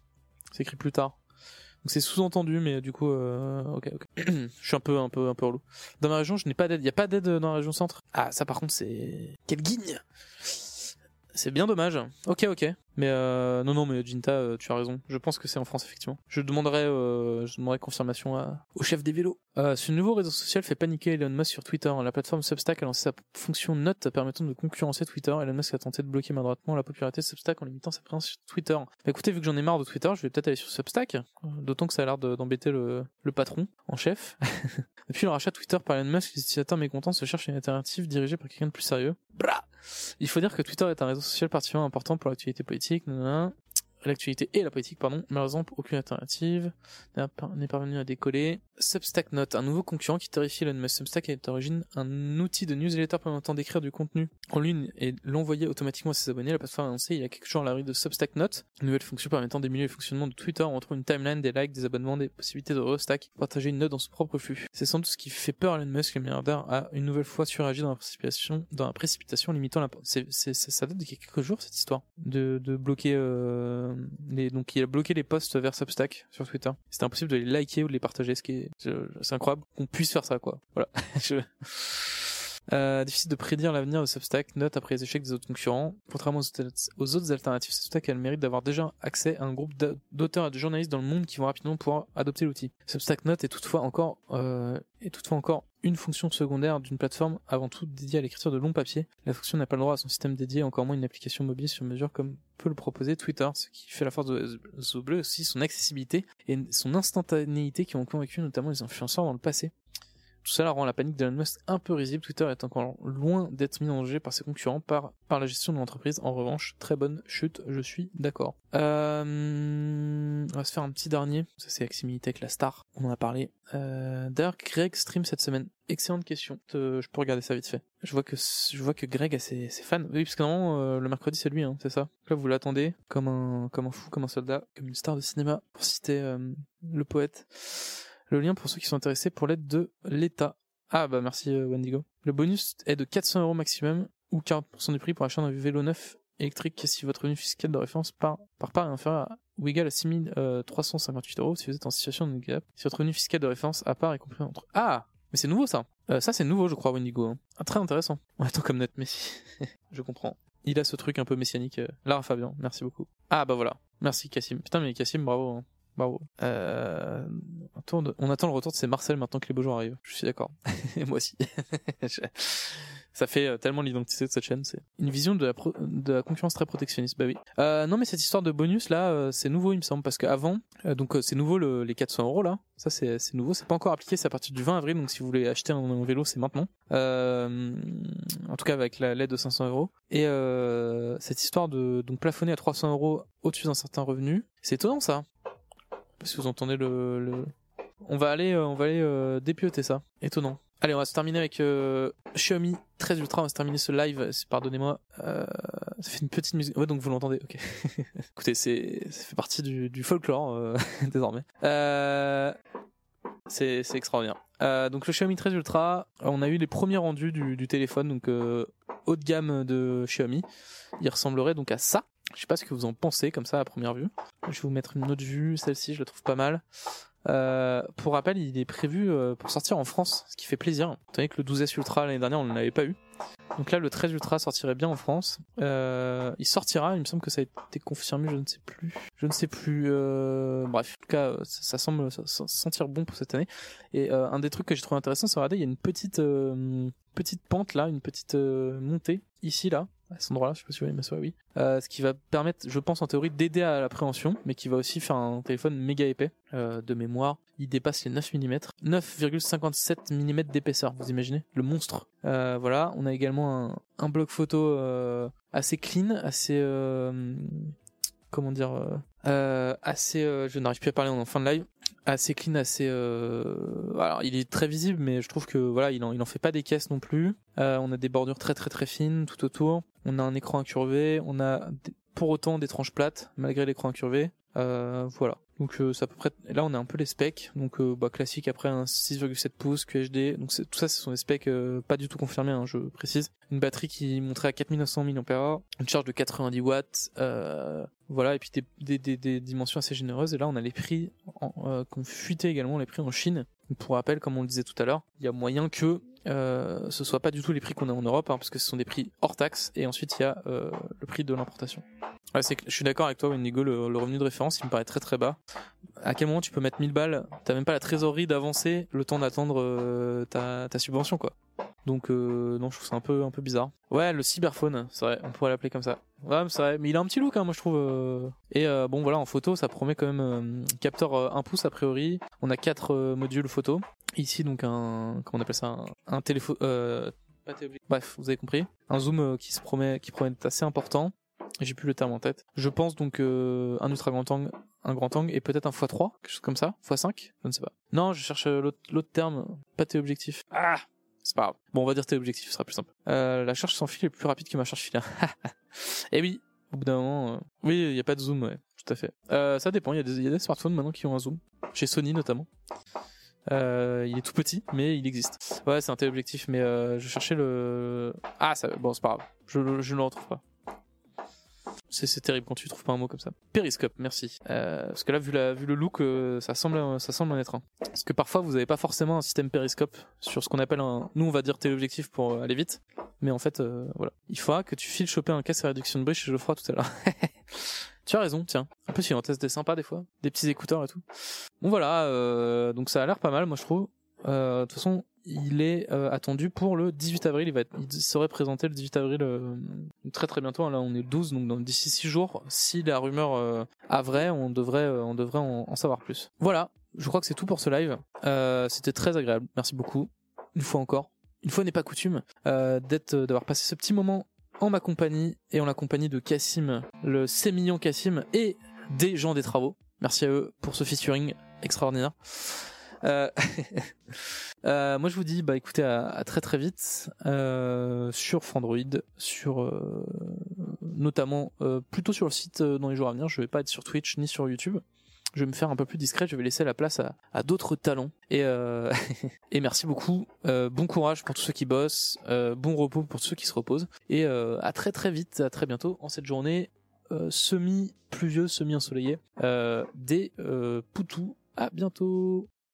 C'est écrit plus tard. Donc c'est sous-entendu, mais du coup, euh... ok, ok. je suis un peu, un peu, un peu relou. Dans ma région, je n'ai pas d'aide. Il n'y a pas d'aide dans la région centre. Ah, ça par contre, c'est quelle guigne? C'est bien dommage. Ok, ok. Mais euh, non, non, mais Jinta, euh, tu as raison. Je pense que c'est en France, effectivement. Je demanderai, euh, je demanderai confirmation à, au chef des vélos. Euh, ce nouveau réseau social fait paniquer Elon Musk sur Twitter. La plateforme Substack a lancé sa fonction note permettant de concurrencer Twitter. Elon Musk a tenté de bloquer maladroitement la popularité de Substack en limitant sa présence sur Twitter. Bah, écoutez, vu que j'en ai marre de Twitter, je vais peut-être aller sur Substack. D'autant que ça a l'air d'embêter le, le patron en chef. Depuis le rachat Twitter par Elon Musk, les utilisateurs mécontents se cherchent une alternative dirigée par quelqu'un de plus sérieux. Bra Il faut dire que Twitter est un réseau social particulièrement important pour l'actualité politique. Politik, noget. L'actualité et la politique, pardon. Malheureusement, aucune alternative n'est parvenu à décoller. Substack Note, un nouveau concurrent qui terrifie Elon Musk. Substack est à l'origine un outil de newsletter permettant d'écrire du contenu en ligne et l'envoyer automatiquement à ses abonnés. La plateforme a annoncé il y a quelques jours l'arrivée de Substack Note, une nouvelle fonction permettant d'émuler le fonctionnement de Twitter. On retrouve une timeline, des likes, des abonnements, des possibilités de restack, partager une note dans son propre flux. C'est sans doute ce qui fait peur à Elon Musk, le milliardaire a une nouvelle fois suragi dans la précipitation, dans la précipitation limitant la... C'est, ça date de quelques jours cette histoire de, de bloquer euh, les... donc il a bloqué les posts vers Substack sur Twitter. C'était impossible de les liker ou de les partager, ce qui est, c'est incroyable qu'on puisse faire ça, quoi. Voilà. Je... Euh, difficile de prédire l'avenir de Substack, note après les échecs des autres concurrents. Contrairement aux autres alternatives, Substack a le mérite d'avoir déjà accès à un groupe d'auteurs et de journalistes dans le monde qui vont rapidement pouvoir adopter l'outil. Substack Note est toutefois encore euh, est toutefois encore une fonction secondaire d'une plateforme avant tout dédiée à l'écriture de longs papiers. La fonction n'a pas le droit à son système dédié, encore moins une application mobile sur mesure comme peut le proposer Twitter, ce qui fait la force de Zobleu aussi son accessibilité et son instantanéité qui ont convaincu notamment les influenceurs dans le passé. Tout cela rend la panique d'Elon Musk un peu risible. Twitter est encore loin d'être mis en danger par ses concurrents par, par la gestion de l'entreprise. En revanche, très bonne chute, je suis d'accord. Euh, on va se faire un petit dernier. Ça c'est Tech, la star. On en a parlé. Euh, D'ailleurs, Greg stream cette semaine. Excellente question. je peux regarder ça vite fait. Je vois que je vois que Greg a ses, fans. Oui, parce que normalement euh, le mercredi c'est lui, hein, c'est ça. Là vous l'attendez comme un comme un fou, comme un soldat, comme une star de cinéma, pour citer euh, le poète le lien pour ceux qui sont intéressés pour l'aide de l'État. Ah bah merci euh, Wendigo. Le bonus est de 400 euros maximum ou 40% du prix pour acheter un vélo neuf électrique si votre revenu fiscal de référence par, par part est inférieur à, ou égal à 6358 euros si vous êtes en situation de handicap. Si votre revenu fiscal de référence à part est compris entre... Ah Mais c'est nouveau ça euh, Ça c'est nouveau je crois Wendigo. Hein. Ah, très intéressant. On attend comme notre Messi. je comprends. Il a ce truc un peu messianique. Euh. Lara Fabian, merci beaucoup. Ah bah voilà. Merci Cassim. Putain mais Cassim, bravo. Hein. Bravo. Euh, on attend le retour de ces Marcel maintenant que les beaux jours arrivent. Je suis d'accord. Et moi aussi. Ça fait euh, tellement l'identité de cette chaîne. C'est une vision de la, la concurrence très protectionniste. Bah oui. Euh, non mais cette histoire de bonus là, c'est nouveau il me semble parce qu'avant, donc c'est nouveau le, les 400 euros là. Ça c'est nouveau. C'est pas encore appliqué. C'est à partir du 20 avril. Donc si vous voulez acheter un, vélo, c'est maintenant. en tout cas avec la l'aide de 500 euros. Et cette histoire de donc plafonner à 300 euros au-dessus d'un certain revenu, c'est étonnant ça si vous entendez le, on va aller euh, on va aller euh, dépioter ça étonnant Allez, on va se terminer avec euh, Xiaomi 13 Ultra. On va se terminer ce live. Pardonnez-moi. Ça fait une petite musique. Ouais, donc vous l'entendez. Ok. Écoutez, c'est ça fait partie du, folklore désormais. C'est extraordinaire. Donc le Xiaomi 13 Ultra, on a eu les premiers rendus du, du téléphone, donc haut de gamme de Xiaomi. Il ressemblerait donc à ça. Je sais pas ce que vous en pensez comme ça à première vue. Je vais vous mettre une autre vue. Celle-ci, je la trouve pas mal. Euh, pour rappel, il est prévu euh, pour sortir en France, ce qui fait plaisir. Étant donné que le 12S Ultra l'année dernière, on n'en avait pas eu. Donc là, le 13 Ultra sortirait bien en France. Euh, il sortira, il me semble que ça a été confirmé, je ne sais plus. Je ne sais plus. Bref, en tout cas, ça, semble ça- sentir bon pour cette année. Et un des trucs que j'ai trouvé intéressant, c'est regarder, il y a une petite petite pente là, une petite montée ici là, à cet endroit-là. Je sais pas si vous voyez, ça, oui. Euh, ce qui va permettre, je pense en théorie, d'aider à l'appréhension, mais qui va aussi faire un téléphone méga épais euh, de mémoire. Il dépasse les 9 mm, 9,57 mm d'épaisseur. Vous imaginez? Le monstre. Euh, voilà, on a également un, un bloc photo assez clean, assez comment dire, euh, euh, assez. euh, je n'arrive plus à parler en fin de live. Assez clean, assez. Alors, il est très visible, mais je trouve que voilà, il en, il en fait pas des caisses non plus. On a des bordures très très très fines tout autour. On a un écran incurvé. On a pour autant des tranches plates malgré l'écran incurvé. Euh, voilà. Donc euh, c'est à peu près. là on a un peu les specs. Donc euh, bah, classique après un 6,7 pouces QHD. Donc tout ça ce sont des specs euh, pas du tout confirmés, hein, je précise. Une batterie qui montrait à 4900 mAh, une charge de 90 watts. Euh, voilà et puis des, des, des, dimensions assez généreuses. Et là on a les prix en, euh, qu'on fuité également les prix en Chine. Pour rappel, comme on le disait tout à l'heure, il y a moyen que euh, ce soit pas du tout les prix qu'on a en Europe, hein, parce que ce sont des prix hors taxe, et ensuite il y a euh, le prix de l'importation. Je suis d'accord avec toi, Wendigo, le, revenu de référence, il me paraît très très bas. À quel moment tu peux mettre 1000 balles? T'as même pas la trésorerie d'avancer le temps d'attendre euh, ta subvention, quoi. Donc euh, non, je trouve ça un peu un peu bizarre. Ouais, le cyberphone, c'est vrai, on pourrait l'appeler comme ça. Ouais, c'est vrai, mais il a un petit look, hein, moi je trouve. euh. Et euh, bon voilà, en photo, ça promet quand même euh, capteur euh, 1 pouce a priori. On a quatre modules photo. Ici donc un comment on appelle ça un, un téléphone. Bref, vous avez compris. Un zoom qui se promet qui promet d'être assez important. J'ai plus le terme en tête. Je pense donc un ultra grand angle, un grand angle et peut-être un x3, quelque chose comme ça, x5, je ne sais pas. Non, je cherche l'autre terme, pas téléobjectif. Ah, c'est pas grave. Bon, on va dire téléobjectif, ce sera plus simple. Euh, la charge sans fil est plus rapide que ma charge filaire. et oui, au bout d'un moment, euh, oui, il n'y a pas de zoom, ouais, tout à fait. Euh, ça dépend, il y, a des- smartphones maintenant qui ont un zoom, chez Sony notamment. Il est tout petit, mais il existe. Ouais, c'est un téléobjectif, mais je cherchais le. Ah, ça, bon, c'est pas grave. Je ne le retrouve pas. C'est terrible quand tu trouves pas un mot comme ça. Périscope, merci. Euh, parce que là, vu, la, vu le look, euh, ça semble, ça semble en être un. Parce que parfois, vous avez pas forcément un système périscope sur ce qu'on appelle un. Nous, on va dire téléobjectif pour euh, aller vite. Mais en fait, euh, voilà. Il faudra que tu files choper un casque à réduction de bruit chez Geoffroy tout à l'heure. tu as raison, tiens. En plus, il en teste des sympas des fois. Des petits écouteurs et tout. Bon, voilà. euh, donc, ça a l'air pas mal, moi, je trouve. Euh, De toute façon, il est euh, attendu pour le 18 avril. Il va être, il serait présenté le 18 avril, euh, très très bientôt. Là, on est le 12, donc d'ici 6 jours, si la rumeur euh, a vrai, on devrait, euh, on devrait en, savoir plus. Voilà. Je crois que c'est tout pour ce live. Euh, C'était très agréable. Merci beaucoup. Une fois encore. Une fois n'est pas coutume d'être, d'avoir passé ce petit moment en ma compagnie et en la compagnie de Cassim, le sémillant Cassim et des gens des travaux. Merci à eux pour ce featuring extraordinaire. Euh, euh, moi je vous dis bah écoutez à, très très vite euh, sur Frandroid, sur euh, notamment euh, plutôt sur le site dans les jours à venir. Je vais pas être sur Twitch ni sur YouTube. Je vais me faire un peu plus discret. Je vais laisser la place à, d'autres talents. Et, et merci beaucoup. Bon courage pour tous ceux qui bossent. Bon repos pour tous ceux qui se reposent. Et à très très vite, à très bientôt en cette journée semi pluvieuse, semi ensoleillée euh, des Poutous. À bientôt.